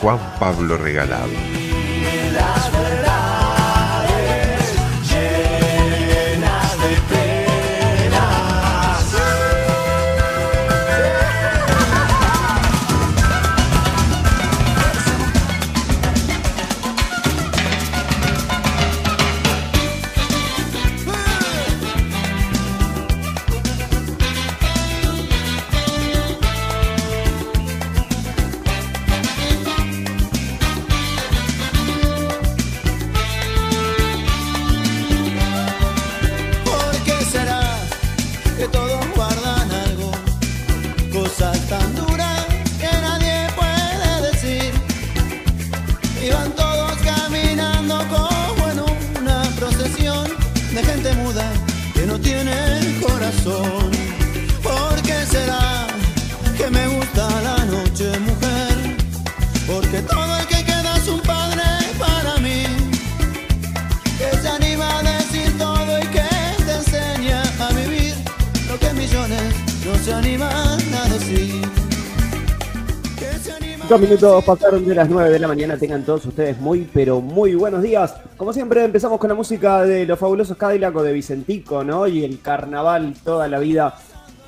Juan Pablo Regalado. Minutos pasaron de las 9 de la mañana. Tengan todos ustedes muy, pero muy buenos días. Como siempre, empezamos con la música de los fabulosos Cadillac de Vicentico, ¿no? Y el carnaval toda la vida.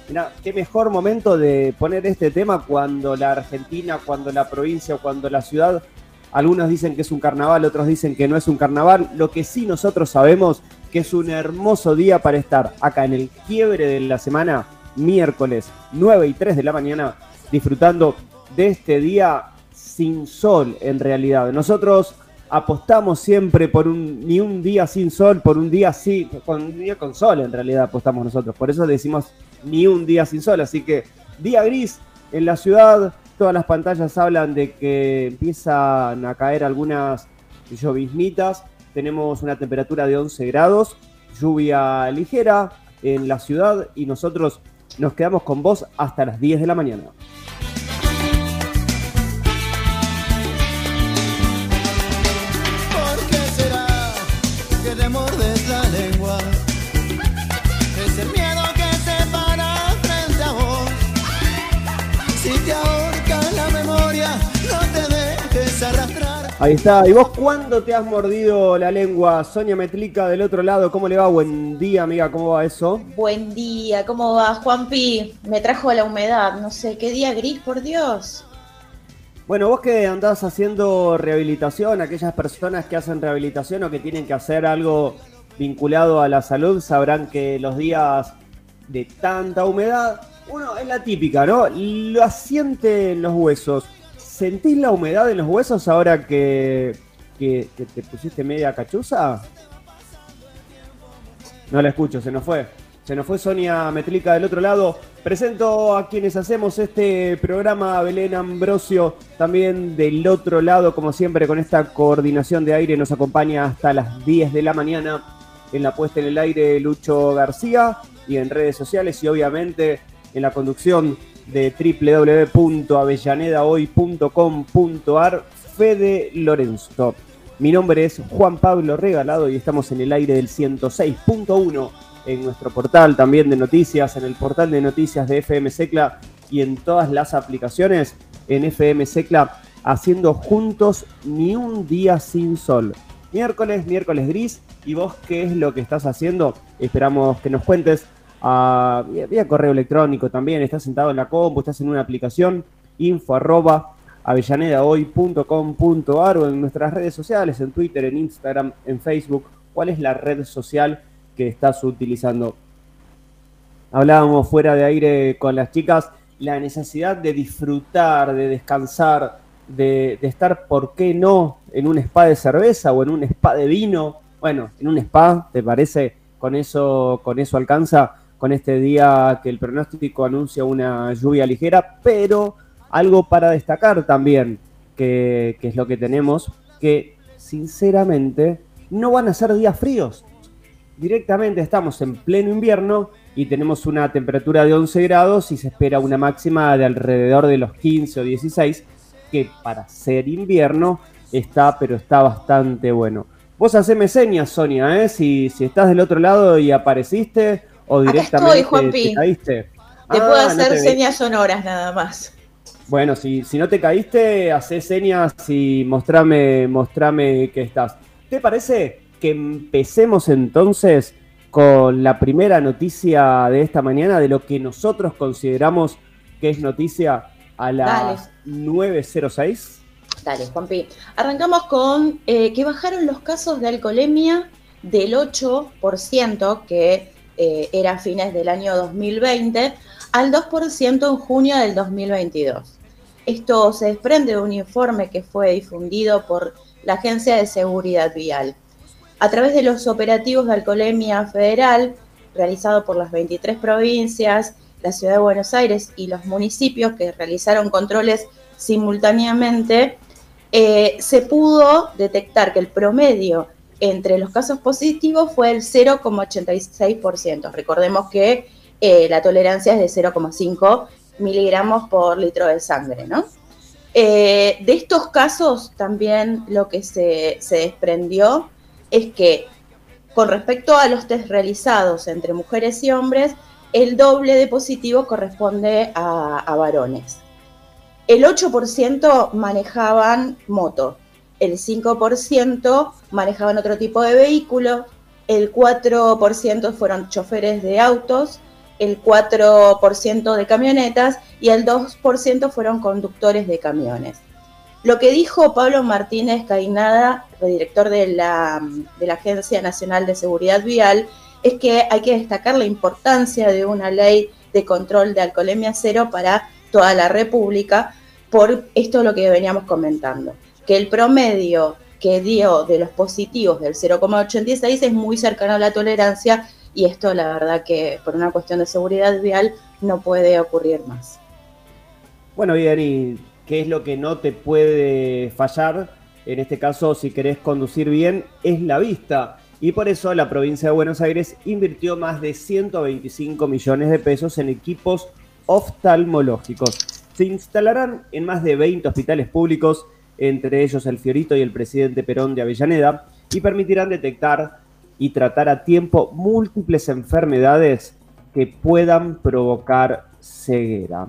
Mira, qué mejor momento de poner este tema cuando la Argentina, cuando la provincia, cuando la ciudad. Algunos dicen que es un carnaval, otros dicen que no es un carnaval. Lo que sí nosotros sabemos que es un hermoso día para estar acá en el quiebre de la semana, miércoles 9 y 3 de la mañana, disfrutando de este día sin sol en realidad. Nosotros apostamos siempre por un ni un día sin sol, por un día sí, con un día con sol en realidad apostamos nosotros. Por eso decimos ni un día sin sol, así que día gris en la ciudad, todas las pantallas hablan de que empiezan a caer algunas lloviznitas. Tenemos una temperatura de 11 grados, lluvia ligera en la ciudad y nosotros nos quedamos con vos hasta las 10 de la mañana. Ahí está. ¿Y vos cuándo te has mordido la lengua? Sonia Metlica del otro lado, ¿cómo le va? Buen día, amiga, ¿cómo va eso? Buen día, ¿cómo va, Juanpi? Me trajo la humedad, no sé, qué día gris, por Dios. Bueno, vos que andás haciendo rehabilitación, aquellas personas que hacen rehabilitación o que tienen que hacer algo vinculado a la salud, sabrán que los días de tanta humedad, uno es la típica, ¿no? Lo asiente en los huesos. ¿Sentís la humedad en los huesos ahora que, te pusiste media cachuza? No la escucho, se nos fue. Se nos fue Sonia Metlica del otro lado. Presento a quienes hacemos este programa, Belén Ambrosio, también del otro lado, como siempre, con esta coordinación de aire, nos acompaña hasta las 10 de la mañana en la puesta en el aire Lucho García y en redes sociales y obviamente en la conducción de www.avellanedahoy.com.ar, Fede Lorenzo. Mi nombre es Juan Pablo Regalado y estamos en el aire del 106.1 en nuestro portal también de noticias, en el portal de noticias de FM Secla y en todas las aplicaciones en FM Secla, haciendo juntos ni un día sin sol. Miércoles, miércoles gris, ¿y vos qué es lo que estás haciendo? Esperamos que nos cuentes a, vía, correo electrónico también, estás sentado en la compu, estás en una aplicación, info arroba avellanedahoy.com.ar o en nuestras redes sociales, en Twitter, en Instagram, en Facebook, cuál es la red social que estás utilizando. Hablábamos fuera de aire con las chicas, la necesidad de disfrutar, de descansar, de, de, estar, ¿por qué no?, en un spa de cerveza o en un spa de vino. Bueno, en un spa, ¿te parece? Con eso, con eso alcanza con este día que el pronóstico anuncia una lluvia ligera, pero algo para destacar también. que, es lo que tenemos, que sinceramente no van a ser días fríos. Directamente estamos en pleno invierno y tenemos una temperatura de 11 grados y se espera una máxima de alrededor de los 15 o 16, que para ser invierno está, pero está bastante bueno. Vos haceme señas, Sonia, ¿eh? si, si estás del otro lado y apareciste o directamente te caíste. Te puedo ah, hacer señas sonoras nada más. Bueno, si, si no te caíste, hacé señas y mostrame, mostrame que estás. ¿Te parece que empecemos entonces con la primera noticia de esta mañana de lo que nosotros consideramos que es noticia a las 9.06? Dale, Juanpi. Arrancamos con eh, que bajaron los casos de alcoholemia del 8%, que eh, era fines del año 2020, al 2% en junio del 2022. Esto se desprende de un informe que fue difundido por la Agencia de Seguridad Vial. A través de los operativos de alcoholemia federal, realizado por las 23 provincias, la Ciudad de Buenos Aires y los municipios que realizaron controles simultáneamente, eh, se pudo detectar que el promedio entre los casos positivos fue el 0,86%. Recordemos que eh, la tolerancia es de 0,5 miligramos por litro de sangre, ¿no? Eh, de estos casos también lo que se, desprendió es que con respecto a los test realizados entre mujeres y hombres, el doble de positivo corresponde a varones. El 8% manejaban moto, el 5% manejaban otro tipo de vehículo, el 4% fueron choferes de autos, el 4% de camionetas y el 2% fueron conductores de camiones. Lo que dijo Pablo Martínez Cainada, director de la, de la Agencia Nacional de Seguridad Vial, es que hay que destacar la importancia de una ley de control de alcoholemia cero para toda la República, por esto lo que veníamos comentando, que el promedio que dio de los positivos del 0,86 es muy cercano a la tolerancia y esto la verdad que por una cuestión de seguridad vial no puede ocurrir más. Bueno, bien, ¿y qué es lo que no te puede fallar? En este caso, si querés conducir bien, es la vista. Y por eso la provincia de Buenos Aires invirtió más de 125 millones de pesos en equipos oftalmológicos se instalarán en más de 20 hospitales públicos, entre ellos el Fiorito y el presidente Perón de Avellaneda, y permitirán detectar y tratar a tiempo múltiples enfermedades que puedan provocar ceguera.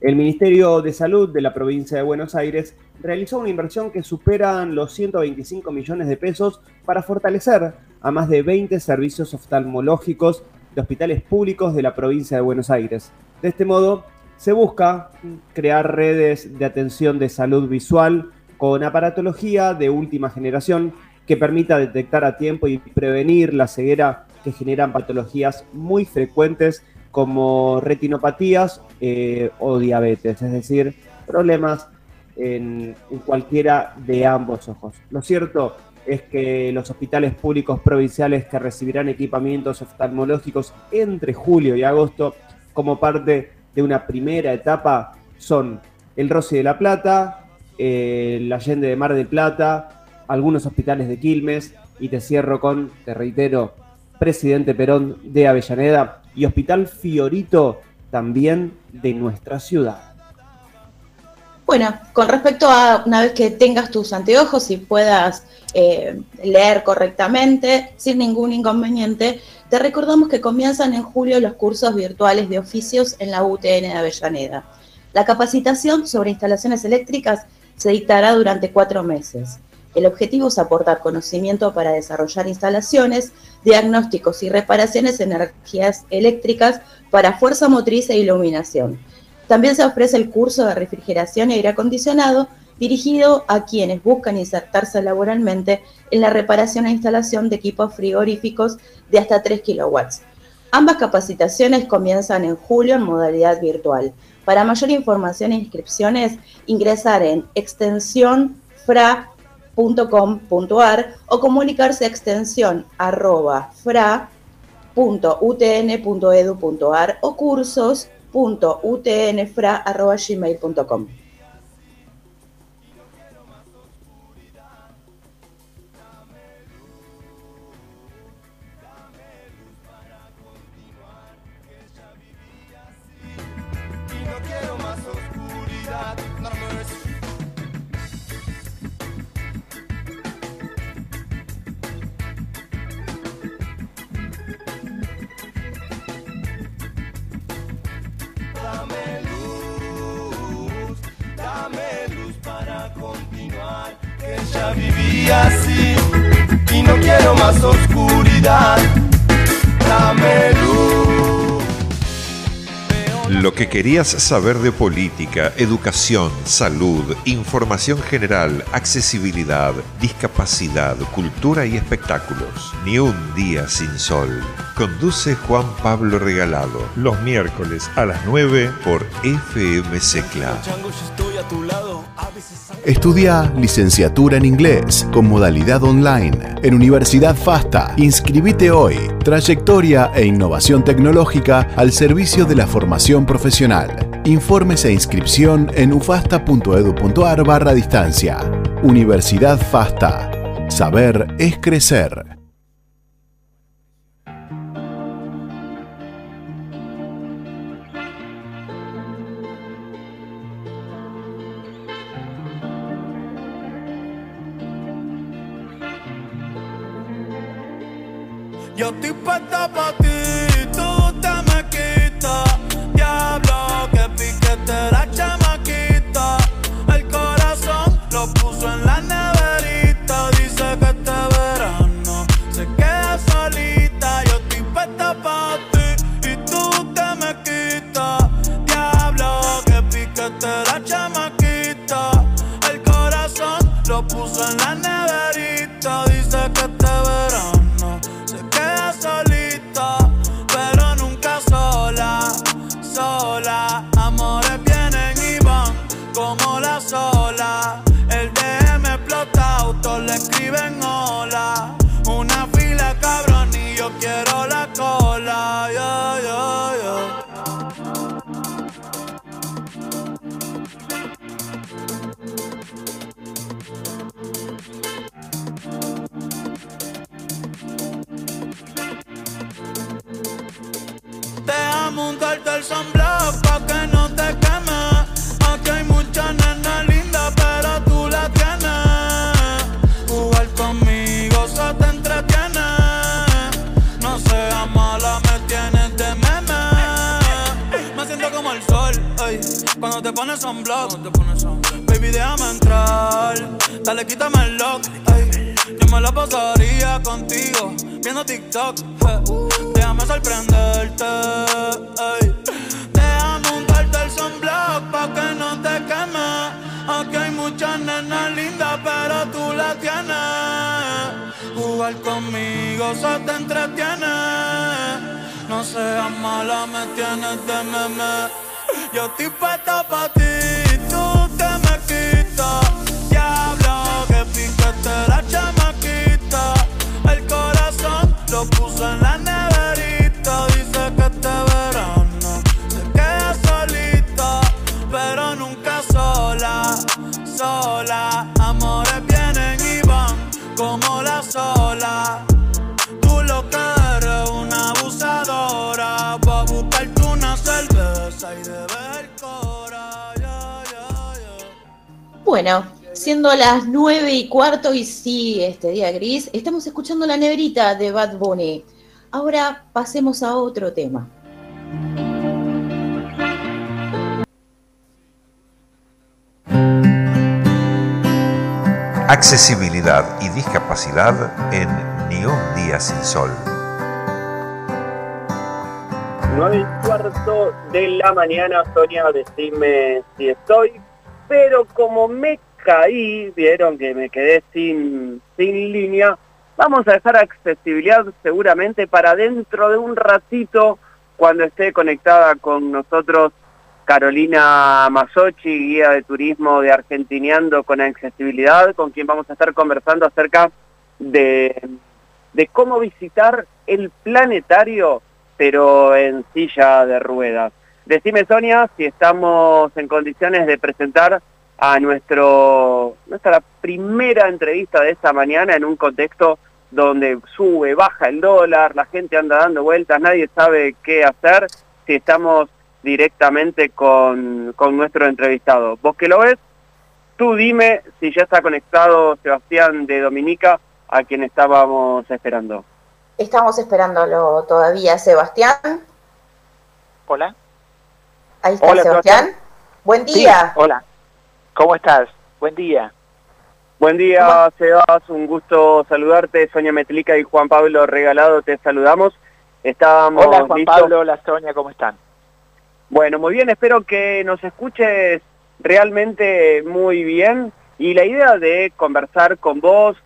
El Ministerio de Salud de la provincia de Buenos Aires realizó una inversión que supera los 125 millones de pesos para fortalecer a más de 20 servicios oftalmológicos de hospitales públicos de la provincia de Buenos Aires. De este modo, se busca crear redes de atención de salud visual con aparatología de última generación que permita detectar a tiempo y prevenir la ceguera que generan patologías muy frecuentes como retinopatías eh, o diabetes, es decir, problemas en, en, cualquiera de ambos ojos. Lo cierto es que los hospitales públicos provinciales que recibirán equipamientos oftalmológicos entre julio y agosto como parte de una primera etapa son el Rossi de la Plata, el Allende de Mar del Plata, algunos hospitales de Quilmes y te cierro con, te reitero, Presidente Perón de Avellaneda y Hospital Fiorito también de nuestra ciudad. Bueno, con respecto a una vez que tengas tus anteojos y puedas eh, leer correctamente sin ningún inconveniente, te recordamos que comienzan en julio los cursos virtuales de oficios en la UTN de Avellaneda. La capacitación sobre instalaciones eléctricas se dictará durante cuatro meses. El objetivo es aportar conocimiento para desarrollar instalaciones, diagnósticos y reparaciones de energías eléctricas para fuerza motriz e iluminación. También se ofrece el curso de refrigeración y aire acondicionado dirigido a quienes buscan insertarse laboralmente en la reparación e instalación de equipos frigoríficos de hasta 3 kilowatts. Ambas capacitaciones comienzan en julio en modalidad virtual. Para mayor información e inscripciones, ingresar en extensionfra.com.ar o comunicarse a extensión arroba fra.utn.edu.ar o cursos.utnfra.gmail.com. Ya viví así y no quiero más oscuridad. Dame luz. Lo que querías saber de política, educación, salud, información general, accesibilidad, discapacidad, cultura y espectáculos. Ni un día sin sol. Conduce Juan Pablo Regalado. Los miércoles a las 9 por FM Secla. Chango, yo estoy a tu lado. Estudia licenciatura en inglés con modalidad online en Universidad FASTA. Inscribite hoy. Trayectoria e innovación tecnológica al servicio de la formación profesional. Informes e inscripción en ufasta.edu.ar barra distancia. Universidad FASTA. Saber es crecer. Yo estoy puesta Bueno, siendo las nueve y cuarto y sí, este día gris, estamos escuchando La Neverita de Bad Bunny. Ahora pasemos a otro tema. Accesibilidad y discapacidad en Ni un día sin sol. 9 y cuarto de la mañana, Sonia, decime si estoy. Pero como me caí, vieron que me quedé sin, sin línea, vamos a dejar accesibilidad seguramente para dentro de un ratito, cuando esté conectada con nosotros Carolina Masochi, guía de turismo de Argentineando con accesibilidad, con quien vamos a estar conversando acerca de, de cómo visitar el planetario, pero en silla de ruedas. Decime, Sonia, si estamos en condiciones de presentar a nuestro nuestra primera entrevista de esta mañana en un contexto donde sube, baja el dólar, la gente anda dando vueltas, nadie sabe qué hacer, si estamos directamente con, con nuestro entrevistado. Vos que lo ves, tú dime si ya está conectado Sebastián de Dominica, a quien estábamos esperando. Estamos esperándolo todavía, Sebastián. Hola. Ahí está Hola, Sebastián. Sebastián. Buen Sí, día. hola. ¿Cómo estás? Buen día. Buen día, Sebas, un gusto saludarte. Sonia Metlica y Juan Pablo Regalado, te saludamos. Estamos Hola Juan Pablo, hola Sonia, ¿cómo están? Bueno, muy bien, espero que nos escuches realmente muy bien. Y la idea de conversar con vos,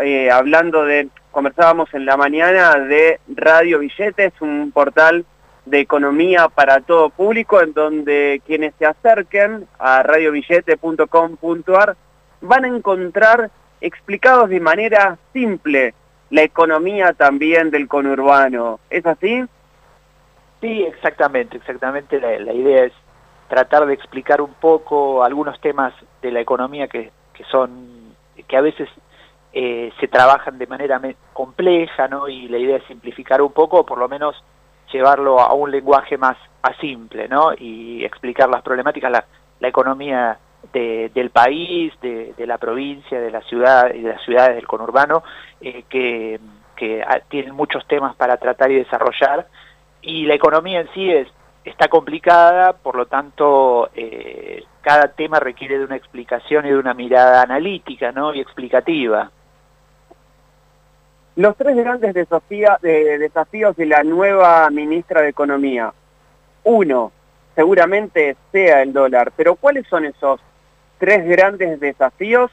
eh, hablando de, conversábamos en la mañana de Radio Billetes, un portal de economía para todo público, en donde quienes se acerquen a radiobillete.com.ar van a encontrar explicados de manera simple la economía también del conurbano. ¿Es así? Sí, exactamente, exactamente. La, idea es tratar de explicar un poco algunos temas de la economía que, que son, que a veces eh, se trabajan de manera compleja, ¿no? Y la idea es simplificar un poco, por lo menos llevarlo a un lenguaje más, simple, ¿no? Y explicar las problemáticas, la, economía del país, de, la provincia, de la ciudad y de las ciudades del conurbano, eh, que, que tienen muchos temas para tratar y desarrollar. Y la economía en sí es, está complicada, por lo tanto, eh, cada tema requiere de una explicación y de una mirada analítica ¿no? y explicativa. Los tres grandes desafíos de, de la nueva ministra de Economía. Uno, seguramente sea el dólar, pero ¿cuáles son esos tres grandes desafíos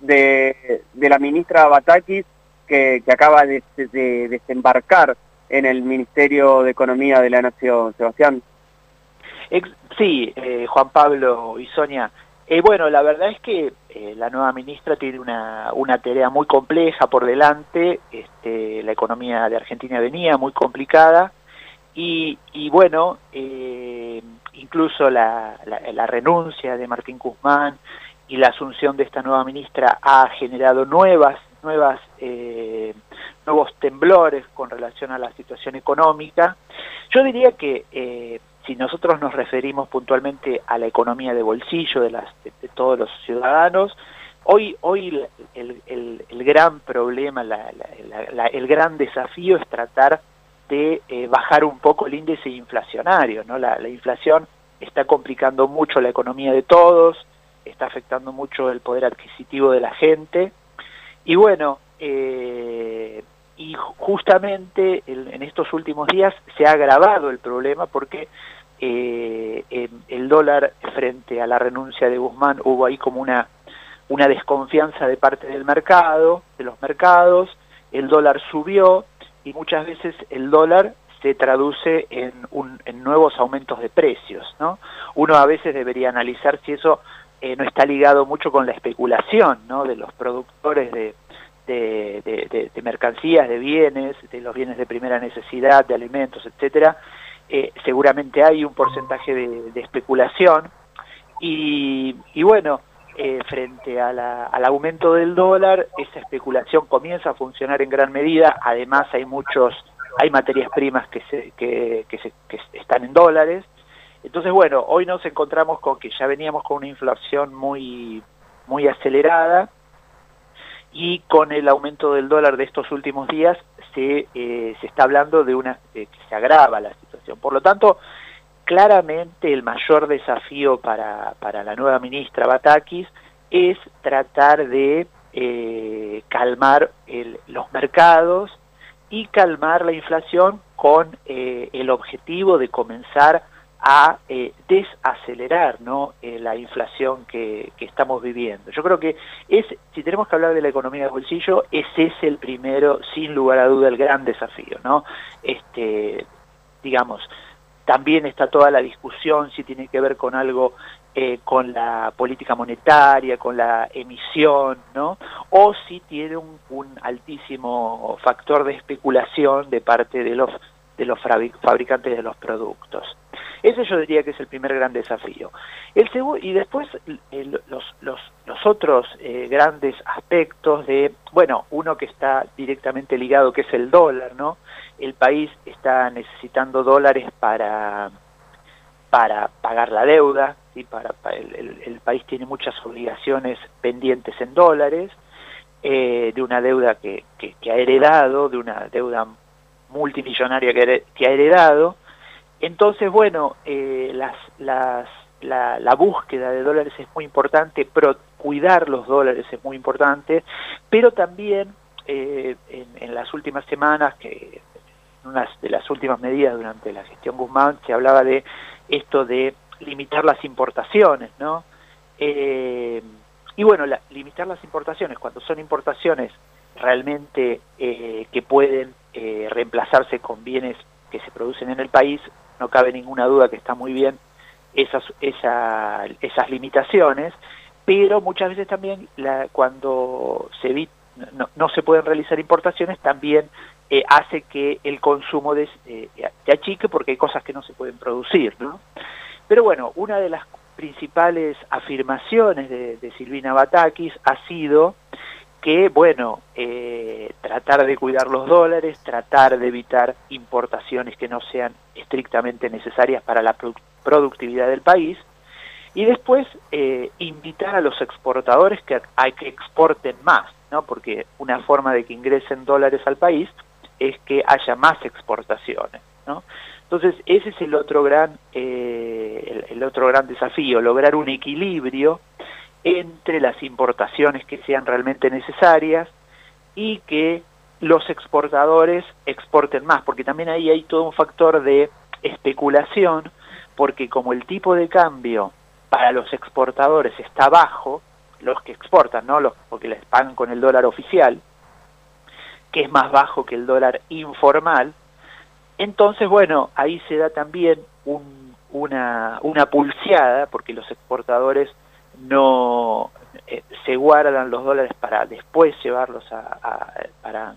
de, la ministra Batakis que, acaba de, desembarcar en el Ministerio de Economía de la Nación, Sebastián. Sí, eh, Juan Pablo y Sonia. Eh, bueno, la verdad es que eh, la nueva ministra tiene una, una tarea muy compleja por delante. Este, la economía de Argentina venía muy complicada y, y bueno, incluso la, la, renuncia de Martín Guzmán y la asunción de esta nueva ministra ha generado nuevas, nuevas, eh, nuevos temblores con relación a la situación económica. Yo diría que eh, si nosotros nos referimos puntualmente a la economía de bolsillo de, las, de, todos los ciudadanos, hoy, hoy el, gran problema, la, el gran desafío es tratar de eh, bajar un poco el índice inflacionario, ¿no? La, inflación está complicando mucho la economía de todos, está afectando mucho el poder adquisitivo de la gente, y bueno, eh, y justamente en estos últimos días se ha agravado el problema porque eh, el dólar frente a la renuncia de Guzmán hubo ahí como una, una desconfianza de parte del mercado, de los mercados, el dólar subió, y muchas veces el dólar se traduce en, un, en nuevos aumentos de precios. ¿no? Uno a veces debería analizar si eso eh, no está ligado mucho con la especulación de los productores de, de, mercancías, de bienes, de los bienes de primera necesidad, de alimentos, etcétera. Eh, seguramente hay un porcentaje de, especulación. Y, y bueno, eh, frente al aumento del dólar, esa especulación comienza a funcionar en gran medida, además hay muchos, hay materias primas que, se, que, se, que están en dólares, entonces bueno, hoy nos encontramos con que ya veníamos con una inflación muy, muy acelerada, y con el aumento del dólar de estos últimos días se, eh, se está hablando de una que se agrava la situación. Por lo tanto, claramente el mayor desafío para, para la nueva ministra Batakis es tratar de eh, calmar los mercados y calmar la inflación con eh, el objetivo de comenzar a eh, desacelerar ¿no? la inflación que, que, estamos viviendo. Yo creo que es, si tenemos que hablar de la economía de bolsillo, ese es el primero, sin lugar a duda, el gran desafío. ¿no? Este, digamos, también está toda la discusión si tiene que ver con algo eh, con la política monetaria, con la emisión, ¿no? O si tiene un, altísimo factor de especulación de parte de los de los fabricantes de los productos. Ese yo diría que es el primer gran desafío. El y después los, los, los, otros eh, grandes aspectos de, bueno, uno que está directamente ligado, que es el dólar, ¿no? el país está necesitando dólares para, para pagar la deuda, ¿sí? para, el, país tiene muchas obligaciones pendientes en dólares, eh, de una deuda que, que, ha heredado, de una deuda multimillonaria que, ha heredado. Entonces, bueno, eh, las, las, la, la, búsqueda de dólares es muy importante, pero cuidar los dólares es muy importante, pero también eh, en, en, las últimas semanas, que en una de las últimas medidas durante la gestión Guzmán, se hablaba de esto de limitar las importaciones, ¿no? Eh, y bueno, la, limitar las importaciones, cuando son importaciones realmente eh, que pueden eh, reemplazarse con bienes que se producen en el país, no cabe ninguna duda que está muy bien esas, esa, esas limitaciones, pero muchas veces también la, cuando se no, no, se pueden realizar importaciones, también eh, hace que el consumo de, eh, de achique porque hay cosas que no se pueden producir. ¿no? Pero bueno, una de las principales afirmaciones de, de Silvina Batakis ha sido que, bueno, eh, tratar de cuidar los dólares, tratar de evitar importaciones que no sean estrictamente necesarias para la pro productividad del país, y después eh, invitar a los exportadores que, a que exporten más, ¿no? porque una forma de que ingresen dólares al país es que haya más exportaciones. ¿no? Entonces, ese es el otro gran, eh, el otro gran desafío, lograr un equilibrio entre las importaciones que sean realmente necesarias y que los exportadores exporten más, porque también ahí hay todo un factor de especulación, porque como el tipo de cambio para los exportadores está bajo, los que exportan, ¿no? Los, porque les pagan con el dólar oficial, que es más bajo que el dólar informal, entonces, bueno, ahí se da también un, una, una pulseada, porque los exportadores no eh, se guardan los dólares para después llevarlos a, para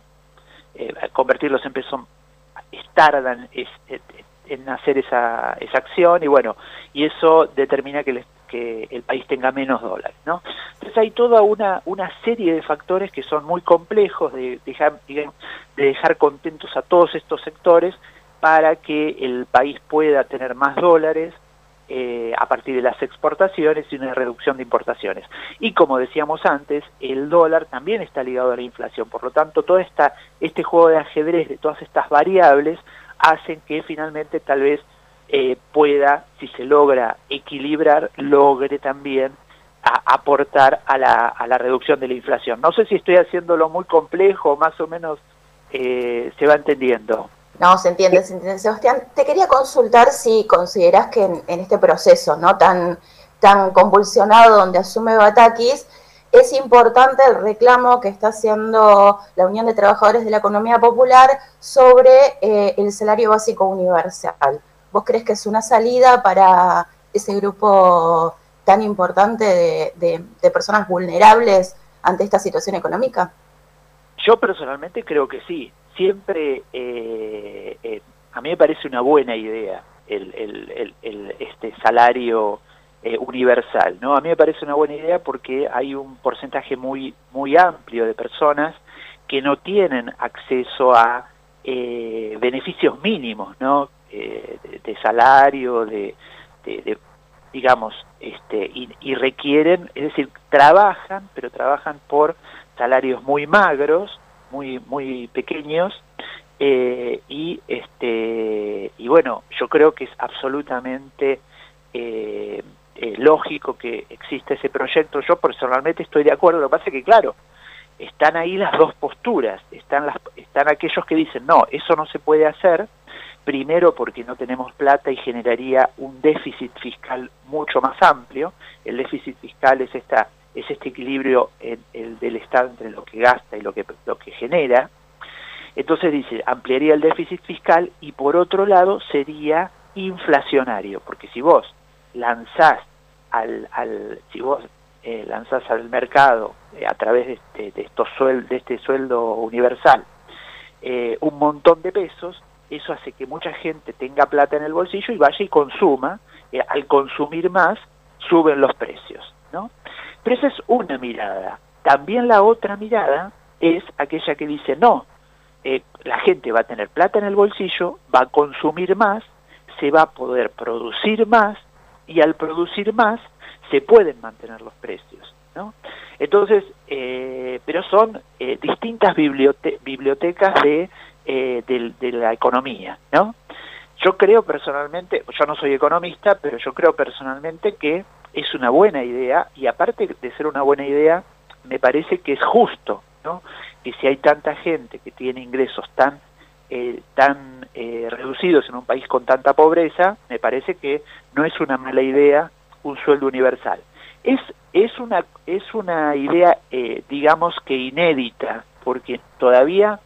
eh, convertirlos en pesos tardan es, en hacer esa, esa acción y bueno y eso determina que, les, que el país tenga menos dólares no entonces hay toda una una serie de factores que son muy complejos de dejar de dejar contentos a todos estos sectores para que el país pueda tener más dólares eh, a partir de las exportaciones y una reducción de importaciones. Y como decíamos antes, el dólar también está ligado a la inflación, por lo tanto, todo esta, este juego de ajedrez de todas estas variables hacen que finalmente tal vez eh, pueda, si se logra equilibrar, logre también a, aportar a la, a la reducción de la inflación. No sé si estoy haciéndolo muy complejo, más o menos eh, se va entendiendo. No, se entiende, se entiende. Sebastián, te quería consultar si consideras que en, este proceso no tan, tan convulsionado donde asume Batakis, es importante el reclamo que está haciendo la Unión de Trabajadores de la Economía Popular sobre eh, el salario básico universal. ¿Vos crees que es una salida para ese grupo tan importante de, de personas vulnerables ante esta situación económica? Yo personalmente creo que sí siempre eh, eh, a mí me parece una buena idea el, el, este salario eh, universal, ¿no? A mí me parece una buena idea porque hay un porcentaje muy muy amplio de personas que no tienen acceso a eh, beneficios mínimos, ¿no? Eh, de, de, salario, de, de, digamos, este, y requieren, es decir, trabajan, pero trabajan por salarios muy magros, muy muy pequeños eh, y este y bueno yo creo que es absolutamente eh, eh, lógico que exista ese proyecto. Yo personalmente estoy de acuerdo lo que pasa es que claro están ahí las dos posturas están las están aquellos que dicen no eso no se puede hacer primero porque no tenemos plata y generaría un déficit fiscal mucho más amplio. El déficit fiscal es esta es este equilibrio en el del Estado entre lo que gasta y lo que, lo que genera. Entonces dice, ampliaría el déficit fiscal y por otro lado sería inflacionario, porque si vos lanzás al, al si vos eh, lanzás al mercado eh, a través de este, de, estos suel, de este sueldo universal eh, un montón de pesos, eso hace que mucha gente tenga plata en el bolsillo y vaya y consuma, eh, al consumir más suben los precios, ¿no? Pero esa es una mirada. También la otra mirada es aquella que dice, no, eh, la gente va a tener plata en el bolsillo, va a consumir más, se va a poder producir más y al producir más se pueden mantener los precios. ¿no? Entonces, eh, pero son eh, distintas bibliote bibliotecas de, eh, de, la economía. ¿no? yo creo personalmente, yo no soy economista, pero yo creo personalmente que es una buena idea y aparte de ser una buena idea, me parece que es justo, ¿no? Que si hay tanta gente que tiene ingresos tan eh, tan eh, reducidos en un país con tanta pobreza, me parece que no es una mala idea un sueldo universal. Es, es, una, es una idea, eh, digamos que inédita, porque todavía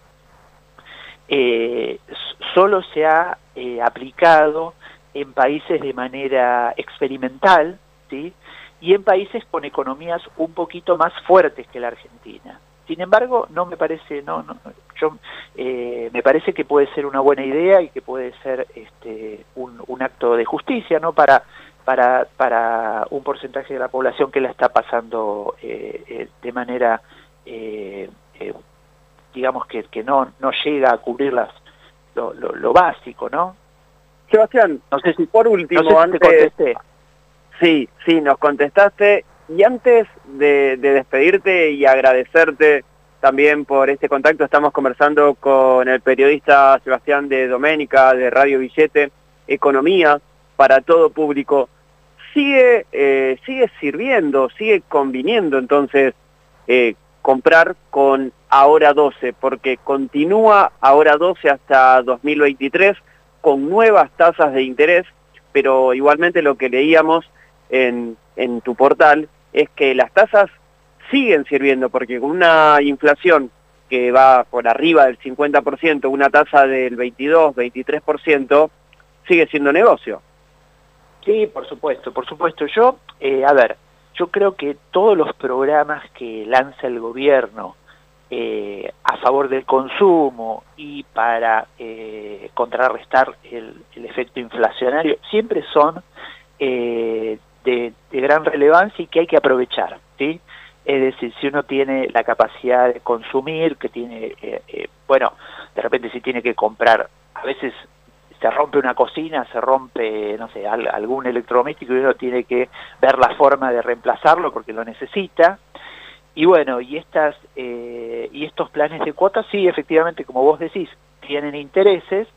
solo se ha aplicado en países de manera experimental, ¿sí? y en países con economías un poquito más fuertes que la Argentina. Sin embargo, no me parece, no, no yo eh, me parece que puede ser una buena idea y que puede ser este, un, un acto de justicia, ¿no? Para para para un porcentaje de la población que la está pasando eh, eh, de manera, digamos que, que no no llega a cubrir las lo, lo, básico, ¿no? Sebastián, no sé si por último antes contesté. Sí, sí, nos contestaste. Y antes de, despedirte y agradecerte también por este contacto, estamos conversando con el periodista Sebastián de Doménica de Radio Billete, Economía para todo público. Sigue, eh, sigue sirviendo, sigue conviniendo entonces eh, comprar con Ahora 12, porque continúa Ahora 12 hasta 2023 con nuevas tasas de interés, pero igualmente lo que leíamos en, en tu portal es que las tasas siguen sirviendo, porque con una inflación que va por arriba del 50%, una tasa del 22, 23%, sigue siendo negocio. Sí, por supuesto, por supuesto. Yo, eh, a ver, yo creo que todos los programas que lanza el gobierno eh, a favor del consumo y para eh, contrarrestar el, el, efecto inflacionario siempre son de, gran relevancia y que hay que aprovechar, ¿sí? Es decir, si uno tiene la capacidad de consumir, que tiene, eh, eh, bueno, de repente si tiene que comprar, a veces se rompe una cocina, se rompe, no sé, algún electrodoméstico y uno tiene que ver la forma de reemplazarlo porque lo necesita. Y bueno, y estas eh, y estos planes de cuotas, sí, efectivamente, como vos decís, tienen intereses,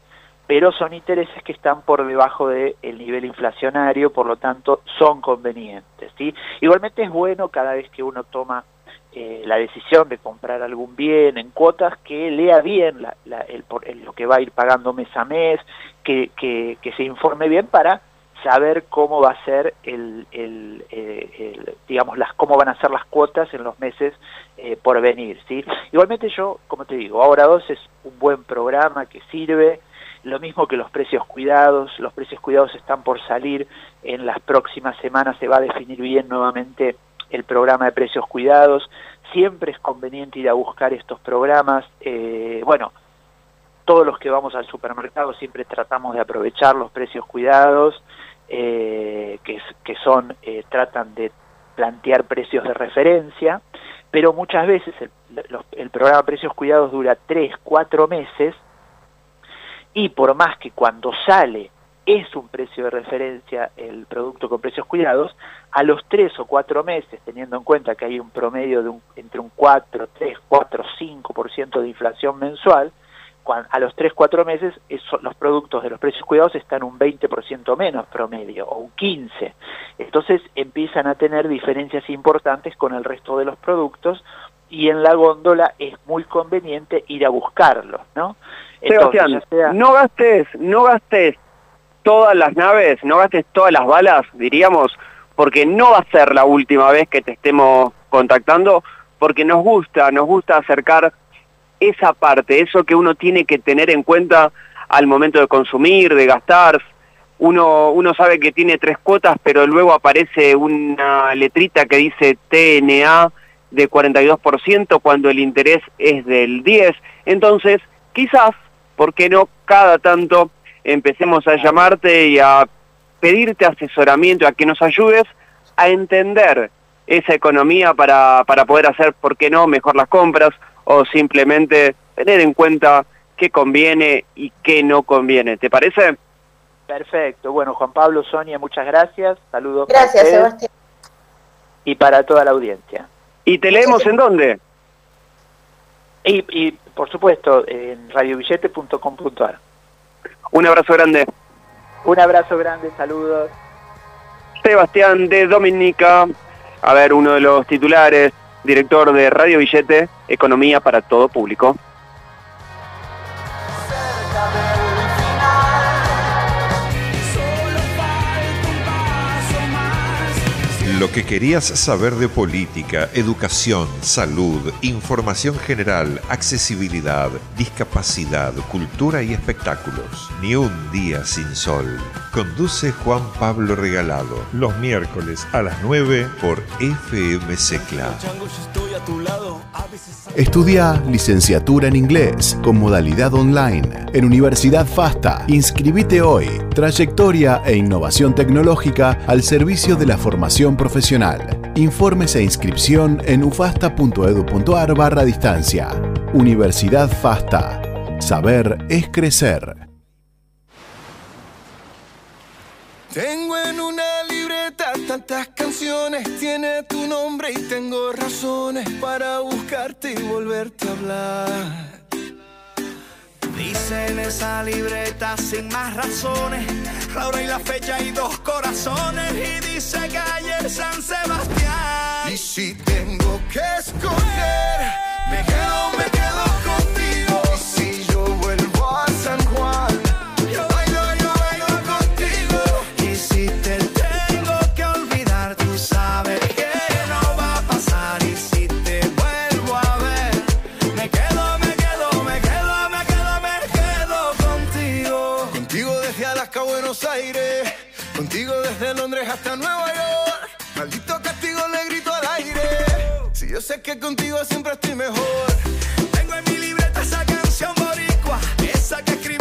pero son intereses que están por debajo del nivel inflacionario, por lo tanto son convenientes. ¿sí? Igualmente es bueno cada vez que uno toma eh, la decisión de comprar algún bien en cuotas que lea bien lo que va a ir pagando mes a mes, que, se informe bien para saber cómo va a ser el, digamos las cómo van a ser las cuotas en los meses eh, por venir sí igualmente yo como te digo ahora dos es un buen programa que sirve lo mismo que los precios cuidados, los precios cuidados están por salir, en las próximas semanas se va a definir bien nuevamente el programa de precios cuidados, siempre es conveniente ir a buscar estos programas, eh, bueno, todos los que vamos al supermercado siempre tratamos de aprovechar los precios cuidados, eh, que, son, eh, tratan de plantear precios de referencia, pero muchas veces el, el programa Precios Cuidados dura 3, 4 meses, y por más que cuando sale es un precio de referencia el producto con precios cuidados, a los tres o cuatro meses, teniendo en cuenta que hay un promedio de entre un 4, 3, 4, 5% de inflación mensual, a los 3, 4 meses los productos de los precios cuidados están un 20% menos promedio o un 15%. Entonces empiezan a tener diferencias importantes con el resto de los productos y en la góndola es muy conveniente ir a buscarlos, ¿no? Sebastián, no gastes, no gastes todas las naves, no gastes todas las balas, diríamos, porque no va a ser la última vez que te estemos contactando, porque nos gusta, nos gusta acercar esa parte, eso que uno tiene que tener en cuenta al momento de consumir, de gastar. Uno, uno sabe que tiene tres cuotas, pero luego aparece una letrita que dice TNA de 42% cuando el interés es del 10%. Entonces, quizás ¿por qué no cada tanto empecemos a llamarte y a pedirte asesoramiento, a que nos ayudes a entender esa economía para, para poder hacer, ¿por qué no?, mejor las compras o simplemente tener en cuenta qué conviene y qué no conviene. ¿Te parece? Perfecto. Bueno, Juan Pablo, Sonia, muchas gracias. Saludos. Gracias, Sebastián. Y para toda la audiencia. ¿Y te leemos en dónde? Y, por supuesto, en radiobillete.com.ar. Un abrazo grande. Un abrazo grande, saludos. Sebastián de Dominica, a ver, uno de los titulares, director de Radio Billete, Economía para todo público. Lo que querías saber de política, educación, salud, información general, accesibilidad, discapacidad, cultura y espectáculos. Ni un día sin sol. Conduce Juan Pablo Regalado. Los miércoles a las 9 por FM Secla. Estudia licenciatura en inglés con modalidad online en Universidad FASTA. Inscribite hoy. Trayectoria e innovación tecnológica al servicio de la formación profesional. Informes e inscripción en ufasta.edu.ar barra distancia. Universidad FASTA. Saber es crecer. Tengo en una libreta tantas canciones, tiene tu nombre y tengo razones para buscarte y volverte a hablar. Dice en esa libreta sin más razones, la hora y la fecha y dos corazones y dice calle San Sebastián. Y si tengo que escoger, me quedo, me quedo contigo. Contigo desde Londres hasta Nueva York. Maldito castigo le grito al aire. Si yo sé que contigo siempre estoy mejor. Tengo en mi libreta esa canción boricua. Esa que escribí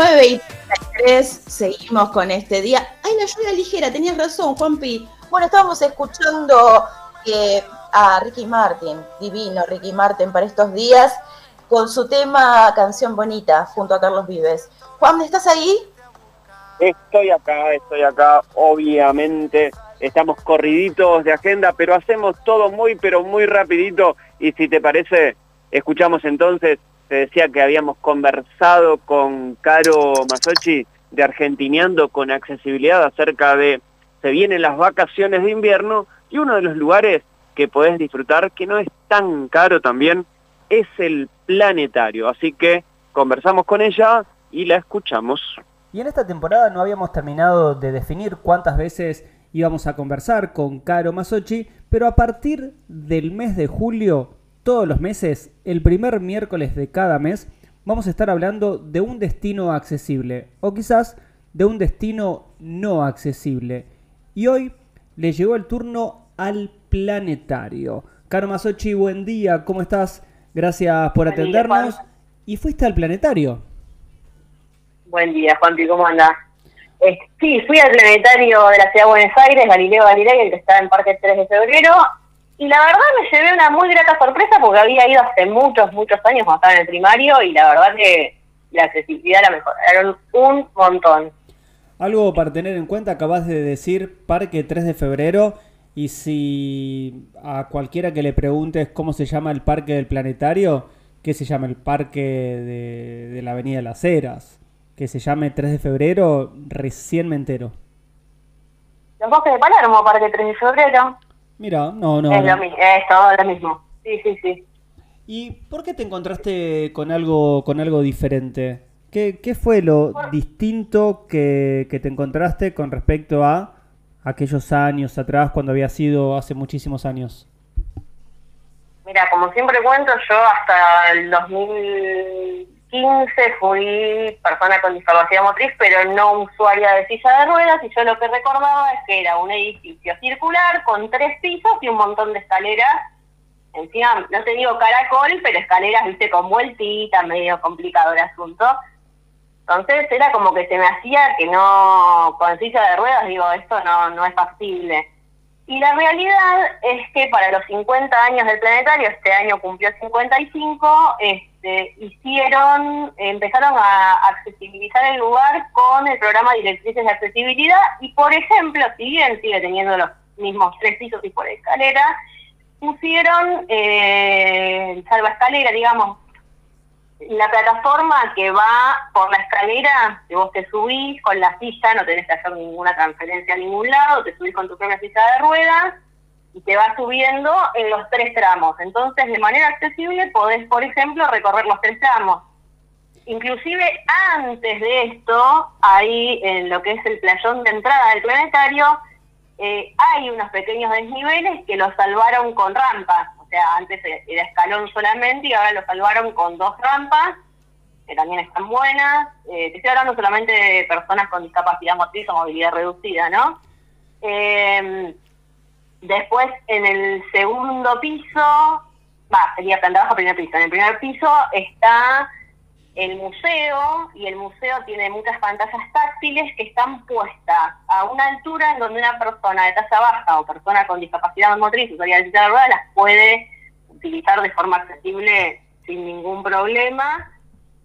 9 y 33, seguimos con este día. Ay, la lluvia ligera, tenías razón, Juanpi. Bueno, estábamos escuchando eh, a Ricky Martin, divino Ricky Martin para estos días, con su tema Canción Bonita, junto a Carlos Vives. Juan, ¿estás ahí? Estoy acá, estoy acá, obviamente estamos corriditos de agenda, pero hacemos todo muy, pero muy rapidito y si te parece, escuchamos entonces, te decía que habíamos conversado con Caro Masochi de Argentineando con accesibilidad acerca de, se vienen las vacaciones de invierno y uno de los lugares que podés disfrutar, que no es tan caro también, es el planetario, así que conversamos con ella y la escuchamos. Y en esta temporada no habíamos terminado de definir cuántas veces íbamos a conversar con Caro Masochi, pero a partir del mes de julio, todos los meses, el primer miércoles de cada mes, vamos a estar hablando de un destino accesible o quizás de un destino no accesible. Y hoy le llegó el turno al planetario. Caro Masochi, buen día, ¿cómo estás? Gracias por Buen atendernos. Y fuiste al planetario. Buen día, Juanpi, ¿cómo andás? Eh, sí, fui al planetario de la ciudad de Buenos Aires, Galileo Galilei, el que está en Parque 3 de Febrero, y la verdad me llevé una muy grata sorpresa porque había ido hace muchos, muchos años cuando estaba en el primario y la verdad que la accesibilidad la mejoraron un montón. Algo para tener en cuenta, acabas de decir Parque 3 de Febrero y si a cualquiera que le preguntes cómo se llama el Parque del Planetario, que se llama el Parque de, de la Avenida de las Heras, que se llame 3 de Febrero, recién me entero. Los bosques de Palermo, Parque 3 de Febrero, Mira, no, no. es, no. lo, es todo lo mismo. Sí, sí, sí. ¿Y por qué te encontraste con algo, con algo diferente? ¿Qué, qué fue lo distinto que, que te encontraste con respecto a aquellos años atrás, cuando había sido hace muchísimos años? Mira, como siempre cuento, yo hasta el 2015 fui persona con discapacidad motriz, pero no usuaria de silla de ruedas, y yo lo que recordaba es que era un edificio circular con tres pisos y un montón de escaleras. Encima, no te digo caracol, pero escaleras, viste, con vueltita, medio complicado el asunto. Entonces era como que se me hacía que no, con silla de ruedas, digo, esto no, no es factible. Y la realidad es que para los 50 años del planetario, este año cumplió 55, este, hicieron, empezaron a accesibilizar el lugar con el programa Directrices de Accesibilidad y, por ejemplo, si bien sigue teniendo los mismos tres pisos y por escalera, pusieron eh, salva escalera, digamos, la plataforma que va por la escalera, que vos te subís con la silla, no tenés que hacer ninguna transferencia a ningún lado, te subís con tu propia silla de ruedas y te vas subiendo en los tres tramos. Entonces, de manera accesible, podés, por ejemplo, recorrer los tres tramos. Inclusive antes de esto, ahí en lo que es el playón de entrada del planetario, eh, hay unos pequeños desniveles que los salvaron con rampas sea, antes era escalón solamente y ahora lo salvaron con dos rampas, que también están buenas. Eh, te estoy hablando solamente de personas con discapacidad motriz o movilidad reducida, ¿no? Em, después, en el segundo piso, va, sería planta baja, primer piso. En el primer piso está el museo y el museo tiene muchas pantallas táctiles que están puestas a una altura en donde una persona de talla baja o persona con discapacidad motriz, usuaria de ruedas, las puede utilizar de forma accesible sin ningún problema,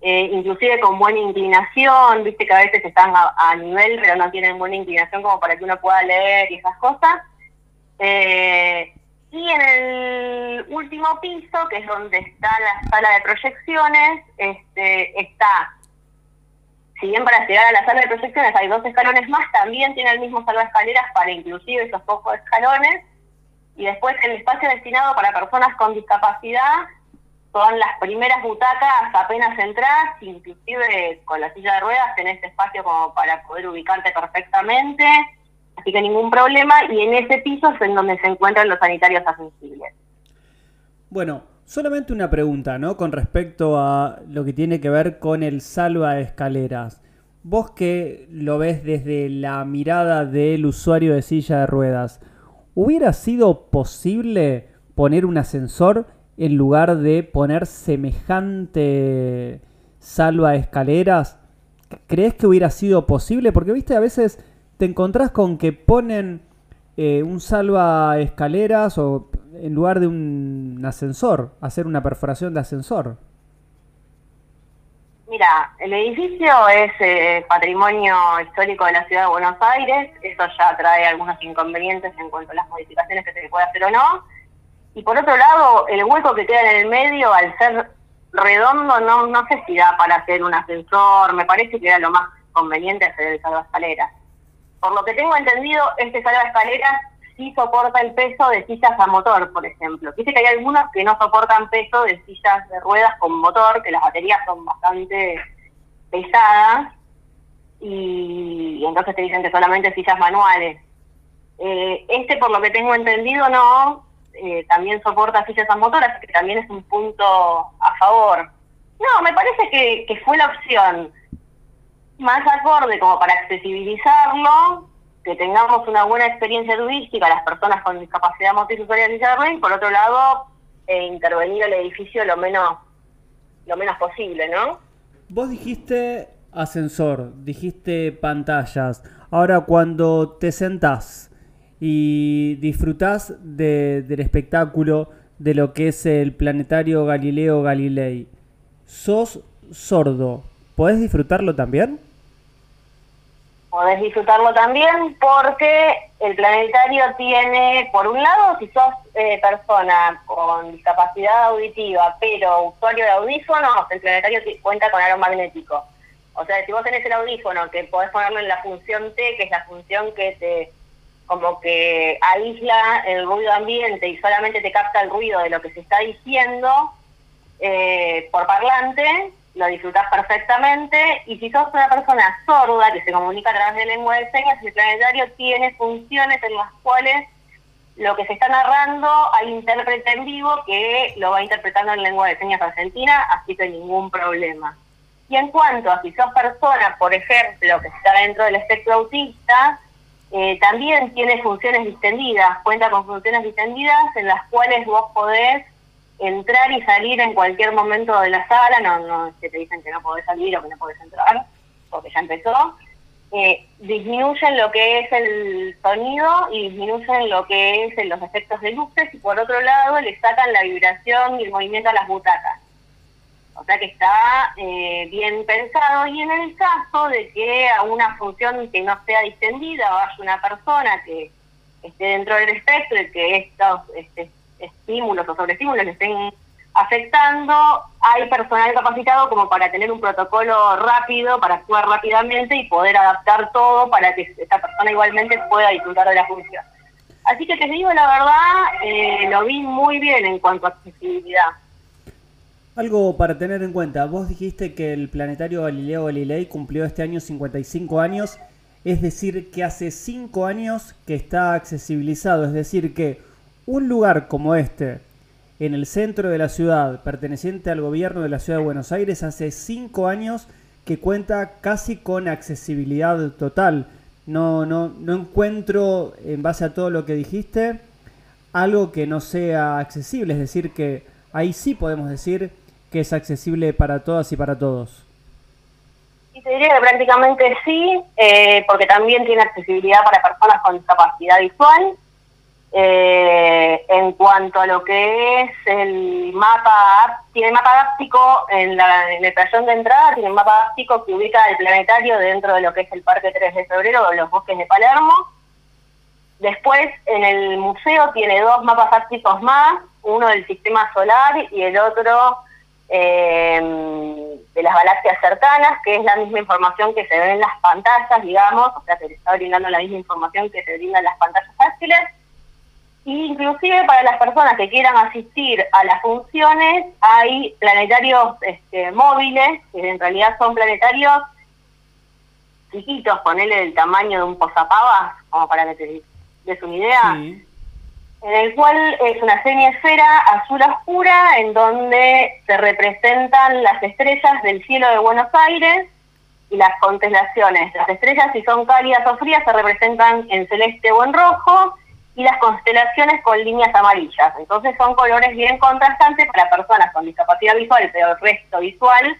eh, inclusive con buena inclinación, viste que a veces están a, nivel pero no tienen buena inclinación como para que uno pueda leer y esas cosas. Eh, y en el último piso, que es donde está la sala de proyecciones, este, está, si bien para llegar a la sala de proyecciones hay dos escalones más, también tiene el mismo salva escaleras para inclusive esos pocos escalones. Y después el espacio destinado para personas con discapacidad son las primeras butacas apenas entras, inclusive con la silla de ruedas tenés espacio como para poder ubicarte perfectamente así que ningún problema, y en ese piso es en donde se encuentran los sanitarios accesibles. Bueno, solamente una pregunta, ¿no? Con respecto a lo que tiene que ver con el salva escaleras. Vos que lo ves desde la mirada del usuario de silla de ruedas, ¿hubiera sido posible poner un ascensor en lugar de poner semejante salva escaleras? ¿Crees que hubiera sido posible? Porque, viste, a veces te encontrás con que ponen eh, un salva escaleras o en lugar de un ascensor, hacer una perforación de ascensor. Mira, el edificio es eh, patrimonio histórico de la ciudad de Buenos Aires, eso ya trae algunos inconvenientes en cuanto a las modificaciones que se le puede hacer o no. Y por otro lado, el hueco que queda en el medio, al ser redondo, no, no sé si da para hacer un ascensor, me parece que era lo más conveniente hacer el salva escaleras. Por lo que tengo entendido, este salva escaleras sí soporta el peso de sillas a motor, por ejemplo. Dice que hay algunos que no soportan peso de sillas de ruedas con motor, que las baterías son bastante pesadas, y, entonces te dicen que solamente sillas manuales. Eh, este, por lo que tengo entendido, no, eh, también soporta sillas a motor, así que también es un punto a favor. No, me parece que fue la opción más acorde como para accesibilizarlo, que tengamos una buena experiencia turística las personas con discapacidad motriz usuarias y por otro lado, eh, intervenir el edificio lo menos, lo menos posible, ¿no? Vos dijiste ascensor, dijiste pantallas. Ahora cuando te sentás y disfrutás del espectáculo de lo que es el planetario Galileo Galilei, sos sordo, ¿podés disfrutarlo también? Podés disfrutarlo también porque el planetario tiene, por un lado, si sos eh, persona con discapacidad auditiva, pero usuario de audífonos, el planetario cuenta con aro magnético. O sea, si vos tenés el audífono, que podés ponerlo en la función T, que es la función que te como que aísla el ruido ambiente y solamente te capta el ruido de lo que se está diciendo eh, por parlante, lo disfrutas perfectamente y si sos una persona sorda que se comunica a través de lengua de señas, el planetario tiene funciones en las cuales lo que se está narrando hay intérprete en vivo que lo va interpretando en lengua de señas argentina, así que ningún problema. Y en cuanto a si sos persona, por ejemplo, que está dentro del espectro autista, eh, también tiene funciones distendidas, cuenta con funciones distendidas en las cuales vos podés entrar y salir en cualquier momento de la sala, no, no que te dicen que no podés salir o que no podés entrar, porque ya empezó, eh, disminuyen lo que es el sonido y disminuyen lo que es los efectos de luces y por otro lado le sacan la vibración y el movimiento a las butacas. O sea que está eh, bien pensado y en el caso de que a una función que no sea distendida vaya una persona que esté dentro del espectro y que estos este, estímulos o sobreestímulos le estén afectando, hay personal capacitado como para tener un protocolo rápido, para actuar rápidamente y poder adaptar todo para que esta persona igualmente pueda disfrutar de la función. Así que te digo la verdad, eh, lo vi muy bien en cuanto a accesibilidad. Algo para tener en cuenta, vos dijiste que el planetario Galileo Galilei cumplió este año 55 años, es decir, que hace 5 años que está accesibilizado, es decir, que un lugar como este, en el centro de la ciudad, perteneciente al gobierno de la ciudad de Buenos Aires, hace 5 años que cuenta casi con accesibilidad total. No, no, no encuentro, en base a todo lo que dijiste, algo que no sea accesible, es decir, que ahí sí podemos decir que es accesible para todas y para todos? Y te diría que prácticamente sí, eh, porque también tiene accesibilidad para personas con discapacidad visual. Eh, en cuanto a lo que es el mapa, tiene mapa áptico en, la, en el playón de entrada, tiene un mapa áptico que ubica el planetario dentro de lo que es el Parque 3 de Febrero o los bosques de Palermo. Después, en el museo tiene dos mapas ápticos más, uno del sistema solar y el otro eh, de las galaxias cercanas, que es la misma información que se ve en las pantallas, digamos, o sea, se está brindando la misma información que se brinda en las pantallas fáciles. Inclusive para las personas que quieran asistir a las funciones, hay planetarios este, móviles, que en realidad son planetarios chiquitos, ponele el tamaño de un posapavas, como para que te des una idea, en el cual es una semiesfera azul oscura en donde se representan las estrellas del cielo de Buenos Aires y las constelaciones. Las estrellas, si son cálidas o frías, se representan en celeste o en rojo y las constelaciones con líneas amarillas. Entonces son colores bien contrastantes para personas con discapacidad visual, pero el resto visual,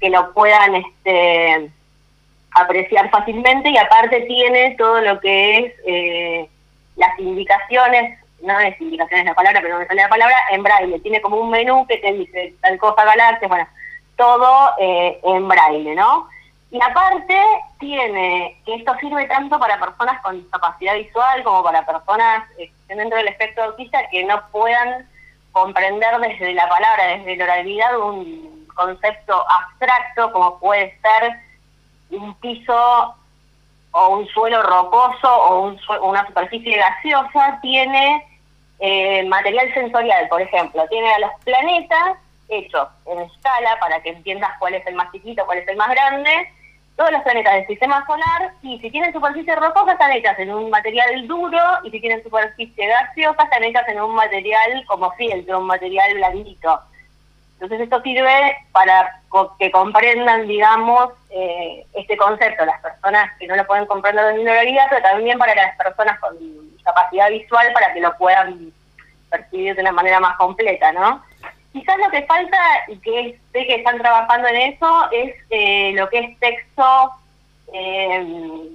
que lo puedan este, apreciar fácilmente y aparte tiene todo lo que es eh, las indicaciones no es indicaciones la palabra, pero no me sale la palabra, en braille. Tiene como un menú que te dice tal cosa, galaxia, bueno, todo eh, en braille, ¿no? Y aparte tiene, que esto sirve tanto para personas con discapacidad visual como para personas eh, dentro del espectro autista que no puedan comprender desde la palabra, desde la oralidad, un concepto abstracto como puede ser un piso o un suelo rocoso o un una superficie gaseosa, tiene eh, material sensorial, por ejemplo, tiene a los planetas hechos en escala para que entiendas cuál es el más chiquito, cuál es el más grande, todos los planetas del sistema solar, y si tienen superficie rocosa están hechas en un material duro, y si tienen superficie gaseosa están hechas en un material como fieltro, un material blandito. Entonces esto sirve para que comprendan, digamos, eh, este concepto, las personas que no lo pueden comprender de realidad, pero también para las personas con capacidad visual para que lo puedan percibir de una manera más completa, ¿no? Quizás lo que falta, y que sé que están trabajando en eso, es eh, lo que es texto eh,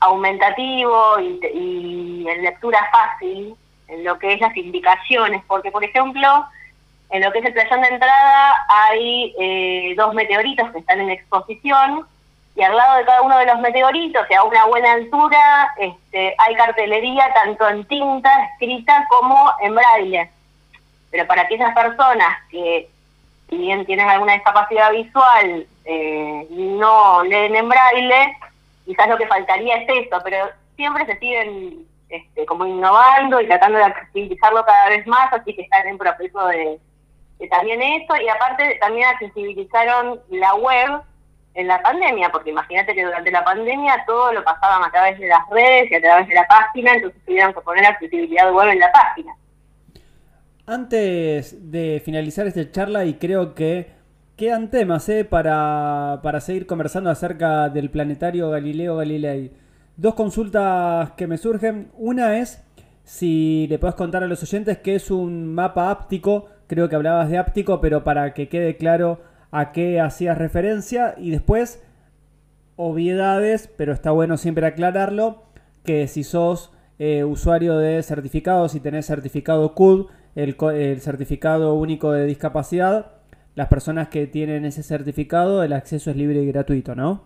aumentativo y, y en lectura fácil, en lo que es las indicaciones, porque por ejemplo, en lo que es el playón de entrada hay eh, dos meteoritos que están en exposición y al lado de cada uno de los meteoritos y a una buena altura este, hay cartelería tanto en tinta escrita como en braille. Pero para aquellas personas que, si bien tienen alguna discapacidad visual, eh, no leen en braille, quizás lo que faltaría es eso, pero siempre se siguen este, como innovando y tratando de accesibilizarlo cada vez más, así que están en proceso de también eso, y aparte también accesibilizaron la web en la pandemia, porque imagínate que durante la pandemia todo lo pasaban a través de las redes y a través de la página, entonces tuvieron que poner accesibilidad web en la página. Antes de finalizar esta charla, y creo que quedan temas ¿eh? para, para seguir conversando acerca del planetario Galileo Galilei. Dos consultas que me surgen. Una es si le puedes contar a los oyentes que es un mapa áptico creo que hablabas de áptico, pero para que quede claro a qué hacías referencia. Y después, obviedades, pero está bueno siempre aclararlo, que si sos eh, usuario de certificados, si tenés certificado CUD, el, certificado único de discapacidad, las personas que tienen ese certificado, el acceso es libre y gratuito, ¿no?